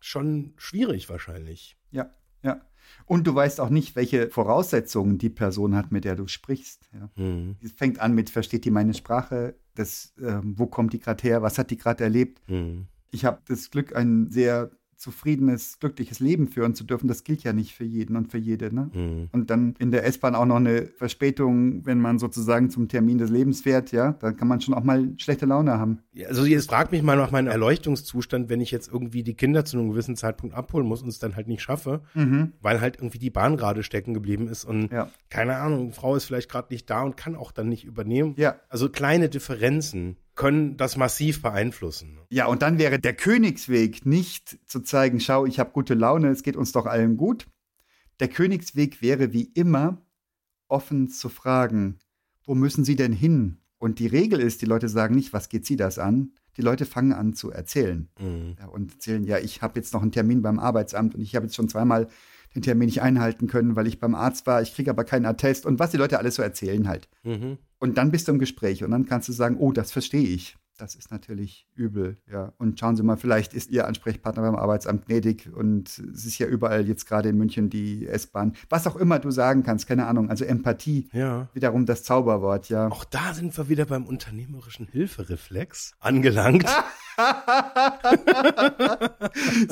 [SPEAKER 1] schon schwierig wahrscheinlich.
[SPEAKER 2] Ja, ja. Und du weißt auch nicht, welche Voraussetzungen die Person hat, mit der du sprichst. Ja.
[SPEAKER 1] Hm,
[SPEAKER 2] Es fängt an mit, versteht die meine Sprache? Das, ähm, wo kommt die gerade her? Was hat die gerade erlebt?
[SPEAKER 1] hm,
[SPEAKER 2] Ich habe das Glück, ein sehr zufriedenes, glückliches Leben führen zu dürfen. Das gilt ja nicht für jeden und für jede. Ne?
[SPEAKER 1] hm.
[SPEAKER 2] Und dann in der S-Bahn auch noch eine Verspätung, wenn man sozusagen zum Termin des Lebens fährt, ja, dann kann man schon auch mal schlechte Laune haben.
[SPEAKER 1] Ja, Also jetzt fragt mich mal nach meinem Erleuchtungszustand, wenn ich jetzt irgendwie die Kinder zu einem gewissen Zeitpunkt abholen muss und es dann halt nicht schaffe, weil halt irgendwie die Bahn gerade stecken geblieben ist und
[SPEAKER 2] Ja.
[SPEAKER 1] keine Ahnung, Frau ist vielleicht gerade nicht da und kann auch dann nicht übernehmen.
[SPEAKER 2] Ja.
[SPEAKER 1] Also kleine Differenzen können das massiv beeinflussen.
[SPEAKER 2] Ja, und dann wäre der Königsweg nicht zu zeigen, schau, ich habe gute Laune, es geht uns doch allen gut. Der Königsweg wäre wie immer offen zu fragen, wo müssen Sie denn hin? Und die Regel ist, die Leute sagen nicht, was geht Sie das an? Die Leute fangen an zu erzählen.
[SPEAKER 1] Mhm.
[SPEAKER 2] Ja, und erzählen, ja, ich habe jetzt noch einen Termin beim Arbeitsamt und ich habe jetzt schon zweimal den Termin nicht einhalten können, weil ich beim Arzt war, ich kriege aber keinen Attest und was die Leute alles so erzählen halt.
[SPEAKER 1] Mhm.
[SPEAKER 2] Und dann bist du im Gespräch und dann kannst du sagen, oh, das verstehe ich. Das ist natürlich übel, ja. Und schauen Sie mal, vielleicht ist Ihr Ansprechpartner beim Arbeitsamt gnädig und es ist ja überall jetzt gerade in München die S-Bahn. Was auch immer du sagen kannst, keine Ahnung. Also Empathie,
[SPEAKER 1] Ja.
[SPEAKER 2] wiederum das Zauberwort, ja.
[SPEAKER 1] Auch da sind wir wieder beim unternehmerischen Hilfereflex angelangt. [LAUGHS]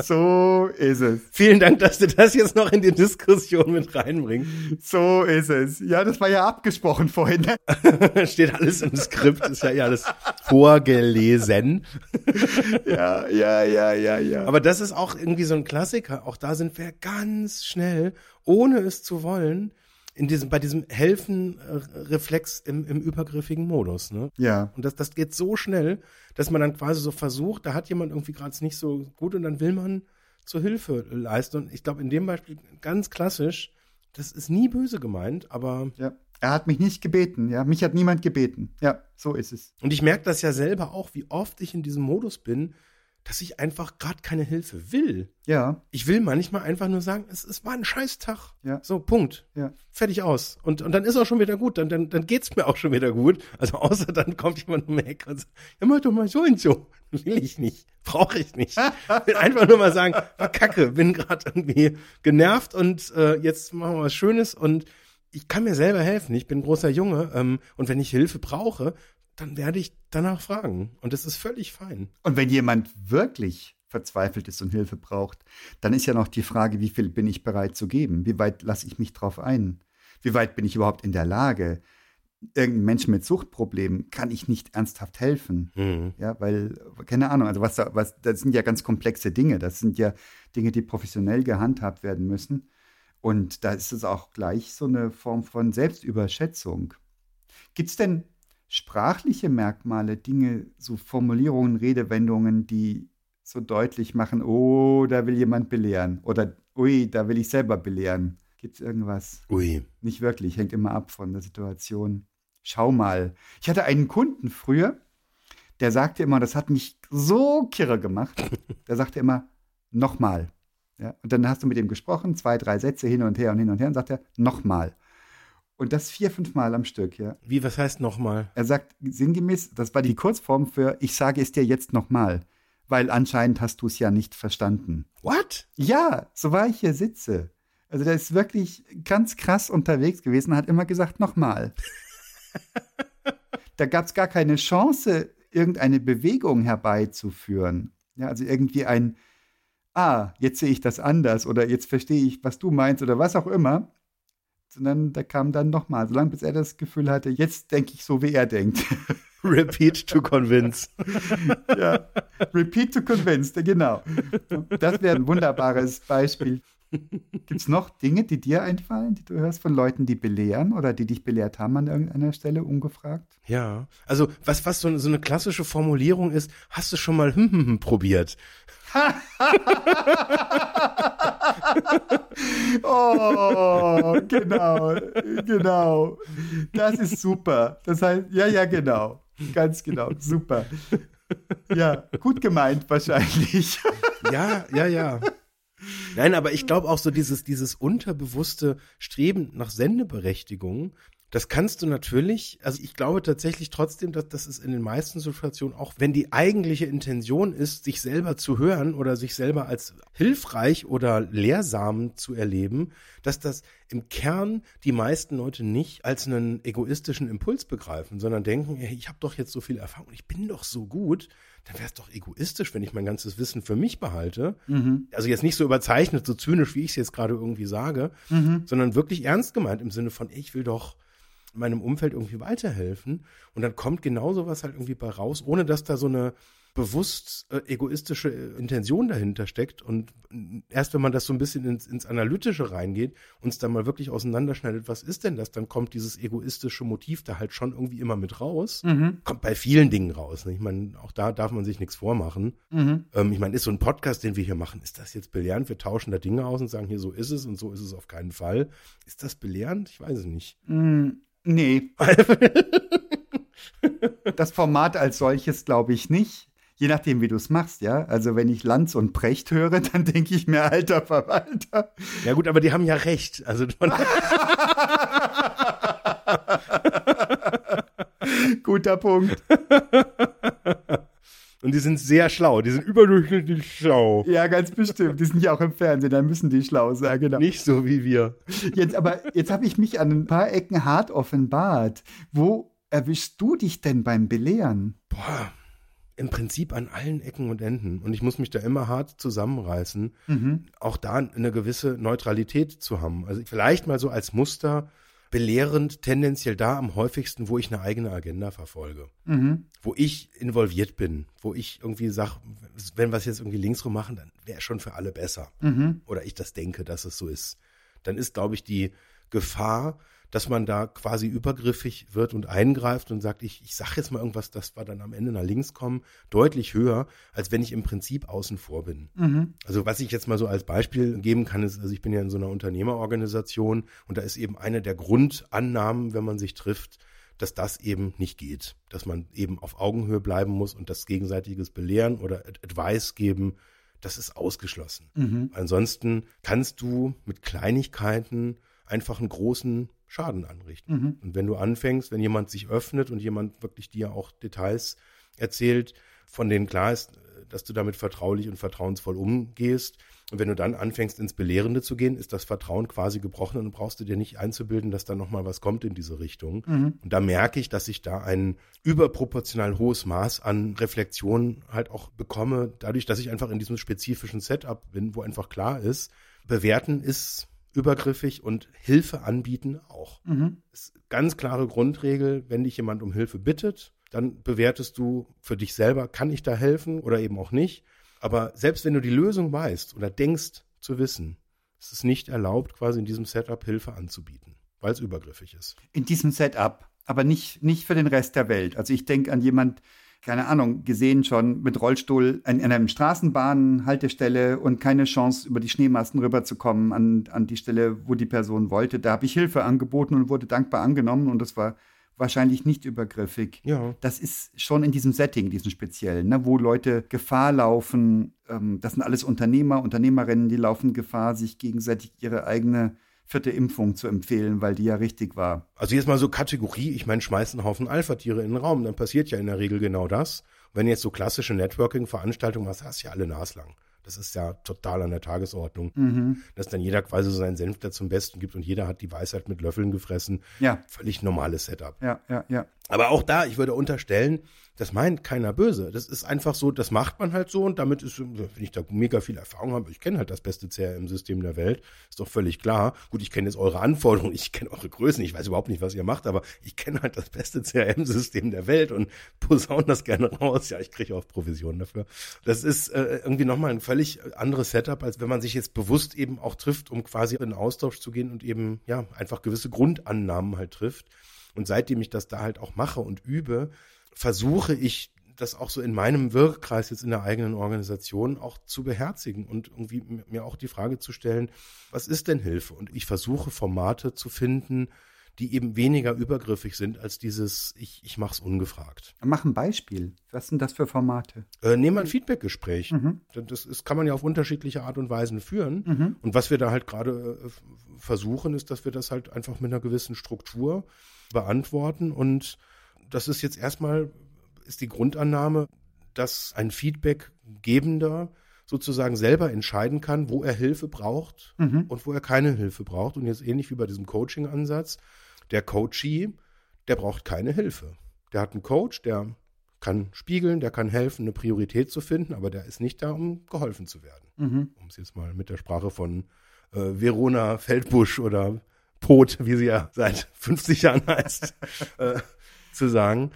[SPEAKER 2] So ist es.
[SPEAKER 1] Vielen Dank, dass du das jetzt noch in die Diskussion mit reinbringst.
[SPEAKER 2] So ist es. Ja, das war ja abgesprochen vorhin. [LAUGHS]
[SPEAKER 1] Steht alles im Skript, ist ja alles vorgelesen. [LAUGHS]
[SPEAKER 2] Ja, ja, ja, ja, ja.
[SPEAKER 1] Aber das ist auch irgendwie so ein Klassiker. Auch da sind wir ganz schnell, ohne es zu wollen, in diesem, bei diesem Helfen-Reflex im, im übergriffigen Modus. Ne?
[SPEAKER 2] ja.
[SPEAKER 1] Und das, das geht so schnell, dass man dann quasi so versucht, da hat jemand irgendwie gerade nicht so gut und dann will man zur Hilfe leisten. Und ich glaube, in dem Beispiel ganz klassisch, das ist nie böse gemeint, aber
[SPEAKER 2] Ja. Er hat mich nicht gebeten, ja. Mich hat niemand gebeten. Ja, so ist es.
[SPEAKER 1] und ich merke das ja selber auch, wie oft ich in diesem Modus bin, dass ich einfach gerade keine Hilfe will.
[SPEAKER 2] Ja,
[SPEAKER 1] Ich will manchmal einfach nur sagen, es, es war ein Scheißtag.
[SPEAKER 2] Ja.
[SPEAKER 1] So, Punkt.
[SPEAKER 2] ja.
[SPEAKER 1] Fertig aus. Und, und dann ist auch schon wieder gut. Dann, dann, dann geht's mir auch schon wieder gut. Also außer dann kommt jemand um die Ecke und sagt, ja, mach doch mal so und so. [LAUGHS] Will ich nicht. Brauche ich nicht. will einfach nur mal sagen, war kacke, bin gerade irgendwie genervt und äh, jetzt machen wir was Schönes und ich kann mir selber helfen. Ich bin ein großer Junge ähm, und wenn ich Hilfe brauche, dann werde ich danach fragen. Und das ist völlig fein.
[SPEAKER 2] Und wenn jemand wirklich verzweifelt ist und Hilfe braucht, dann ist ja noch die Frage, wie viel bin ich bereit zu geben? Wie weit lasse ich mich drauf ein? Wie weit bin ich überhaupt in der Lage? Irgendeinem Menschen mit Suchtproblemen kann ich nicht ernsthaft helfen.
[SPEAKER 1] Mhm.
[SPEAKER 2] Ja, weil, keine Ahnung, also was was, das sind ja ganz komplexe Dinge. Das sind ja Dinge, die professionell gehandhabt werden müssen. Und da ist es auch gleich so eine Form von Selbstüberschätzung. Gibt es denn sprachliche Merkmale, Dinge, so Formulierungen, Redewendungen, die so deutlich machen, oh, da will jemand belehren oder ui, da will ich selber belehren? Gibt es irgendwas?
[SPEAKER 1] Ui.
[SPEAKER 2] Nicht wirklich, hängt immer ab von der Situation. Schau mal. Ich hatte einen Kunden früher, der sagte immer, das hat mich so kirre gemacht, der sagte immer, nochmal. Ja, und dann hast du mit ihm gesprochen, zwei, drei Sätze hin und her und hin und her, und sagt er, nochmal. Und das vier, fünf Mal am Stück, ja.
[SPEAKER 1] Wie, was heißt nochmal?
[SPEAKER 2] Er sagt sinngemäß, das war die Kurzform für, ich sage es dir jetzt nochmal, weil anscheinend hast du es ja nicht verstanden.
[SPEAKER 1] What?
[SPEAKER 2] Ja, so war ich hier sitze. Also der ist wirklich ganz krass unterwegs gewesen, hat immer gesagt, nochmal. [LAUGHS] da gab es gar keine Chance, irgendeine Bewegung herbeizuführen. Ja, also irgendwie ein, ah, jetzt sehe ich das anders oder jetzt verstehe ich, was du meinst oder was auch immer. Sondern da kam dann nochmal, solange bis er das Gefühl hatte, jetzt denke ich so, wie er denkt. [LAUGHS]
[SPEAKER 1] Repeat to convince. [LAUGHS]
[SPEAKER 2] ja. Repeat to convince, genau. Das wäre ein wunderbares Beispiel. Gibt es noch Dinge, die dir einfallen, die du hörst von Leuten, die belehren oder die dich belehrt haben an irgendeiner Stelle, ungefragt?
[SPEAKER 1] Ja, also was, was so, so eine klassische Formulierung ist, hast du schon mal hm, hm, hm probiert? [LAUGHS]
[SPEAKER 2] oh, genau, genau. Das ist super. Das heißt, ja, ja, genau. Ganz genau, super. Ja, gut gemeint wahrscheinlich.
[SPEAKER 1] Ja, ja, ja. Nein, aber ich glaube auch so dieses, dieses unterbewusste Streben nach Sendeberechtigung, das kannst du natürlich, also ich glaube tatsächlich trotzdem, dass das ist in den meisten Situationen, auch wenn die eigentliche Intention ist, sich selber zu hören oder sich selber als hilfreich oder lehrsam zu erleben, dass das im Kern die meisten Leute nicht als einen egoistischen Impuls begreifen, sondern denken, hey, ich habe doch jetzt so viel Erfahrung, ich bin doch so gut, dann wäre es doch egoistisch, wenn ich mein ganzes Wissen für mich behalte. Mhm. Also jetzt nicht so überzeichnet, so zynisch, wie ich es jetzt gerade irgendwie sage, mhm. sondern wirklich ernst gemeint im Sinne von, ich will doch meinem Umfeld irgendwie weiterhelfen. Und dann kommt genau sowas halt irgendwie bei raus, ohne dass da so eine bewusst äh, egoistische äh, Intention dahinter steckt. Und erst wenn man das so ein bisschen ins, ins Analytische reingeht, uns da mal wirklich auseinanderschneidet, was ist denn das, dann kommt dieses egoistische Motiv da halt schon irgendwie immer mit raus. Mhm. Kommt bei vielen Dingen raus. Ne? Ich meine, auch da darf man sich nichts vormachen. Mhm. Ähm, ich meine, ist so ein Podcast, den wir hier machen, ist das jetzt belehrend? Wir tauschen da Dinge aus und sagen, hier so ist es und so ist es auf keinen Fall. Ist das belehrend? Ich weiß es nicht.
[SPEAKER 2] Mhm. Nee. [LAUGHS] das Format als solches glaube ich nicht. Je nachdem, wie du es machst, ja. Also wenn ich Lanz und Precht höre, dann denke ich mir, alter Verwalter.
[SPEAKER 1] Ja gut, aber die haben ja recht. Also [LAUGHS]
[SPEAKER 2] Guter Punkt. [LAUGHS]
[SPEAKER 1] Und die sind sehr schlau, die sind überdurchschnittlich schlau.
[SPEAKER 2] Ja, ganz bestimmt. Die sind ja auch im Fernsehen, dann müssen die schlau sein, genau.
[SPEAKER 1] Nicht so wie wir.
[SPEAKER 2] Jetzt aber, jetzt habe ich mich an ein paar Ecken hart offenbart. Wo erwischst du dich denn beim Belehren?
[SPEAKER 1] Boah, im Prinzip an allen Ecken und Enden. Und ich muss mich da immer hart zusammenreißen, mhm. auch da eine gewisse Neutralität zu haben. Also vielleicht mal so als Muster belehrend tendenziell da am häufigsten, wo ich eine eigene Agenda verfolge. Mhm. Wo ich involviert bin, wo ich irgendwie sage, wenn wir es jetzt irgendwie linksrum machen, dann wäre schon für alle besser. Mhm. Oder ich das denke, dass es so ist. Dann ist, glaube ich, die Gefahr, dass man da quasi übergriffig wird und eingreift und sagt, ich, ich sage jetzt mal irgendwas, das wir dann am Ende nach links kommen, deutlich höher, als wenn ich im Prinzip außen vor bin. Mhm. Also was ich jetzt mal so als Beispiel geben kann, ist, also ich bin ja in so einer Unternehmerorganisation und da ist eben eine der Grundannahmen, wenn man sich trifft, dass das eben nicht geht, dass man eben auf Augenhöhe bleiben muss und das gegenseitiges Belehren oder Advice geben, das ist ausgeschlossen. Mhm. Ansonsten kannst du mit Kleinigkeiten einfach einen großen Schaden anrichten. Mhm. Und wenn du anfängst, wenn jemand sich öffnet und jemand wirklich dir auch Details erzählt, von denen klar ist, dass du damit vertraulich und vertrauensvoll umgehst. Und wenn du dann anfängst, ins Belehrende zu gehen, ist das Vertrauen quasi gebrochen und brauchst du dir nicht einzubilden, dass da nochmal was kommt in diese Richtung. Mhm. Und da merke ich, dass ich da ein überproportional hohes Maß an Reflexion halt auch bekomme, dadurch, dass ich einfach in diesem spezifischen Setup bin, wo einfach klar ist, bewerten ist übergriffig und Hilfe anbieten auch. Mhm. Ist ganz klare Grundregel, wenn dich jemand um Hilfe bittet, dann bewertest du für dich selber, kann ich da helfen oder eben auch nicht. Aber selbst wenn du die Lösung weißt oder denkst zu wissen, ist es nicht erlaubt, quasi in diesem Setup Hilfe anzubieten, weil es übergriffig ist.
[SPEAKER 2] In diesem Setup, aber nicht, nicht für den Rest der Welt. Also ich denke an jemand, keine Ahnung, gesehen schon mit Rollstuhl an, an einer Straßenbahnhaltestelle und keine Chance, über die Schneemasten rüberzukommen an, an die Stelle, wo die Person wollte. Da habe ich Hilfe angeboten und wurde dankbar angenommen und das war wahrscheinlich nicht übergriffig. Ja. Das ist schon in diesem Setting, diesem speziellen, ne, wo Leute Gefahr laufen. Ähm, das sind alles Unternehmer, Unternehmerinnen, die laufen Gefahr, sich gegenseitig ihre eigene vierte Impfung zu empfehlen, weil die ja richtig war.
[SPEAKER 1] Also jetzt mal so Kategorie, ich meine, schmeißt einen Haufen Alpha-Tiere in den Raum, dann passiert ja in der Regel genau das. Und wenn jetzt so klassische Networking-Veranstaltungen hast, hast du ja alle naslang. Das ist ja total an der Tagesordnung. Mhm. Dass dann jeder quasi so seinen Senf da zum Besten gibt und jeder hat die Weisheit mit Löffeln gefressen. Ja. Völlig normales Setup.
[SPEAKER 2] Ja, ja, ja.
[SPEAKER 1] Aber auch da, ich würde unterstellen, das meint keiner böse. Das ist einfach so, das macht man halt so und damit ist, wenn ich da mega viel Erfahrung habe, ich kenne halt das beste CRM-System der Welt, ist doch völlig klar. Gut, ich kenne jetzt eure Anforderungen, ich kenne eure Größen, ich weiß überhaupt nicht, was ihr macht, aber ich kenne halt das beste CRM-System der Welt und [LAUGHS] posaune das gerne raus. Ja, ich kriege auch Provisionen dafür. Das ist äh, irgendwie nochmal ein völlig anderes Setup, als wenn man sich jetzt bewusst eben auch trifft, um quasi in Austausch zu gehen und eben, ja, einfach gewisse Grundannahmen halt trifft. Und seitdem ich das da halt auch mache und übe, versuche ich das auch so in meinem Wirkkreis jetzt in der eigenen Organisation auch zu beherzigen und irgendwie mir auch die Frage zu stellen, was ist denn Hilfe? Und ich versuche Formate zu finden, die eben weniger übergriffig sind als dieses ich, ich mache es ungefragt.
[SPEAKER 2] Mach ein Beispiel. Was sind das für Formate?
[SPEAKER 1] Äh, nehmen wir ein Feedbackgespräch. Mhm. Das ist, kann man ja auf unterschiedliche Art und Weisen führen. Mhm. Und was wir da halt gerade äh, versuchen, ist, dass wir das halt einfach mit einer gewissen Struktur beantworten und das ist jetzt erstmal, ist die Grundannahme, dass ein Feedbackgebender sozusagen selber entscheiden kann, wo er Hilfe braucht mhm. und wo er keine Hilfe braucht. Und jetzt ähnlich wie bei diesem Coaching-Ansatz, der Coachee, der braucht keine Hilfe. Der hat einen Coach, der kann spiegeln, der kann helfen, eine Priorität zu finden, aber der ist nicht da, um geholfen zu werden. Mhm. Um es jetzt mal mit der Sprache von äh, Verona Feldbusch oder Pot, wie sie ja seit [LAUGHS] 50 Jahren heißt, [LAUGHS] äh, zu sagen.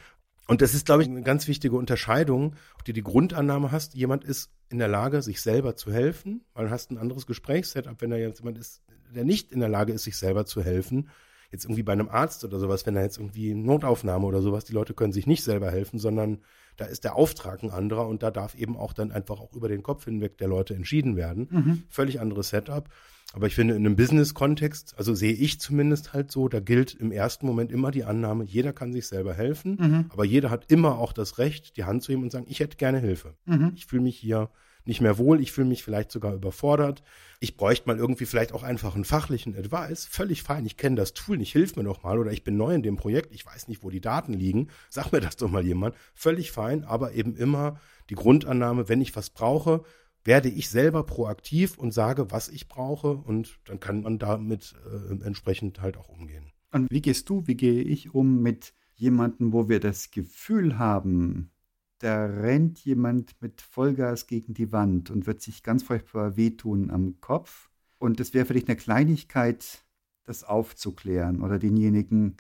[SPEAKER 1] Und das ist, glaube ich, eine ganz wichtige Unterscheidung, ob du die Grundannahme hast, jemand ist in der Lage, sich selber zu helfen, weil du hast ein anderes Gesprächssetup, wenn da jetzt jemand ist, der nicht in der Lage ist, sich selber zu helfen, jetzt irgendwie bei einem Arzt oder sowas, wenn da jetzt irgendwie Notaufnahme oder sowas, die Leute können sich nicht selber helfen, sondern da ist der Auftrag ein anderer und da darf eben auch dann einfach auch über den Kopf hinweg der Leute entschieden werden. Mhm. Völlig anderes Setup. Aber ich finde, in einem Business-Kontext, also sehe ich zumindest halt so, da gilt im ersten Moment immer die Annahme, jeder kann sich selber helfen, mhm. aber jeder hat immer auch das Recht, die Hand zu heben und sagen, ich hätte gerne Hilfe. Mhm. Ich fühle mich hier nicht mehr wohl, ich fühle mich vielleicht sogar überfordert. Ich bräuchte mal irgendwie vielleicht auch einfach einen fachlichen Advice. Völlig fein, ich kenne das Tool nicht, hilf mir doch mal oder ich bin neu in dem Projekt, ich weiß nicht, wo die Daten liegen. Sag mir das doch mal jemand. Völlig fein, aber eben immer die Grundannahme, wenn ich was brauche, werde ich selber proaktiv und sage, was ich brauche und dann kann man damit äh, entsprechend halt auch umgehen.
[SPEAKER 2] Und wie gehst du, wie gehe ich um mit jemandem, wo wir das Gefühl haben, da rennt jemand mit Vollgas gegen die Wand und wird sich ganz furchtbar wehtun am Kopf. Und es wäre vielleicht eine Kleinigkeit, das aufzuklären oder denjenigen,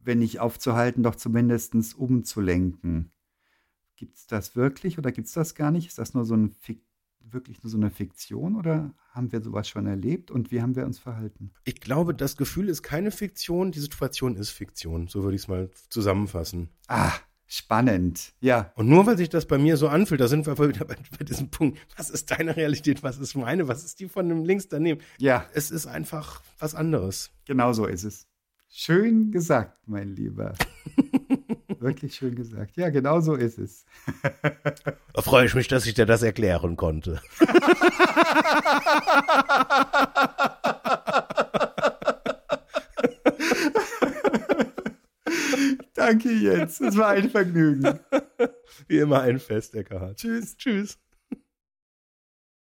[SPEAKER 2] wenn nicht aufzuhalten, doch zumindest umzulenken. Gibt es das wirklich oder gibt es das gar nicht? Ist das nur so ein wirklich nur so eine Fiktion oder haben wir sowas schon erlebt und wie haben wir uns verhalten?
[SPEAKER 1] Ich glaube, das Gefühl ist keine Fiktion, die Situation ist Fiktion. So würde ich es mal zusammenfassen.
[SPEAKER 2] Ah, spannend. Ja.
[SPEAKER 1] Und nur weil sich das bei mir so anfühlt, da sind wir wieder bei, bei, diesem Punkt. Was ist deine Realität? Was ist meine? Was ist die von dem links daneben?
[SPEAKER 2] Ja.
[SPEAKER 1] Es ist einfach was anderes.
[SPEAKER 2] Genau so ist es. Schön gesagt, mein Lieber. [LAUGHS] Wirklich schön gesagt. Ja, genau so ist es. [LAUGHS]
[SPEAKER 1] Da freue ich mich, dass ich dir das erklären konnte. [LAUGHS]
[SPEAKER 2] Danke, Jens. Es war ein Vergnügen. [LAUGHS]
[SPEAKER 1] Wie immer ein Fest, Eckhard.
[SPEAKER 2] Tschüss. Tschüss.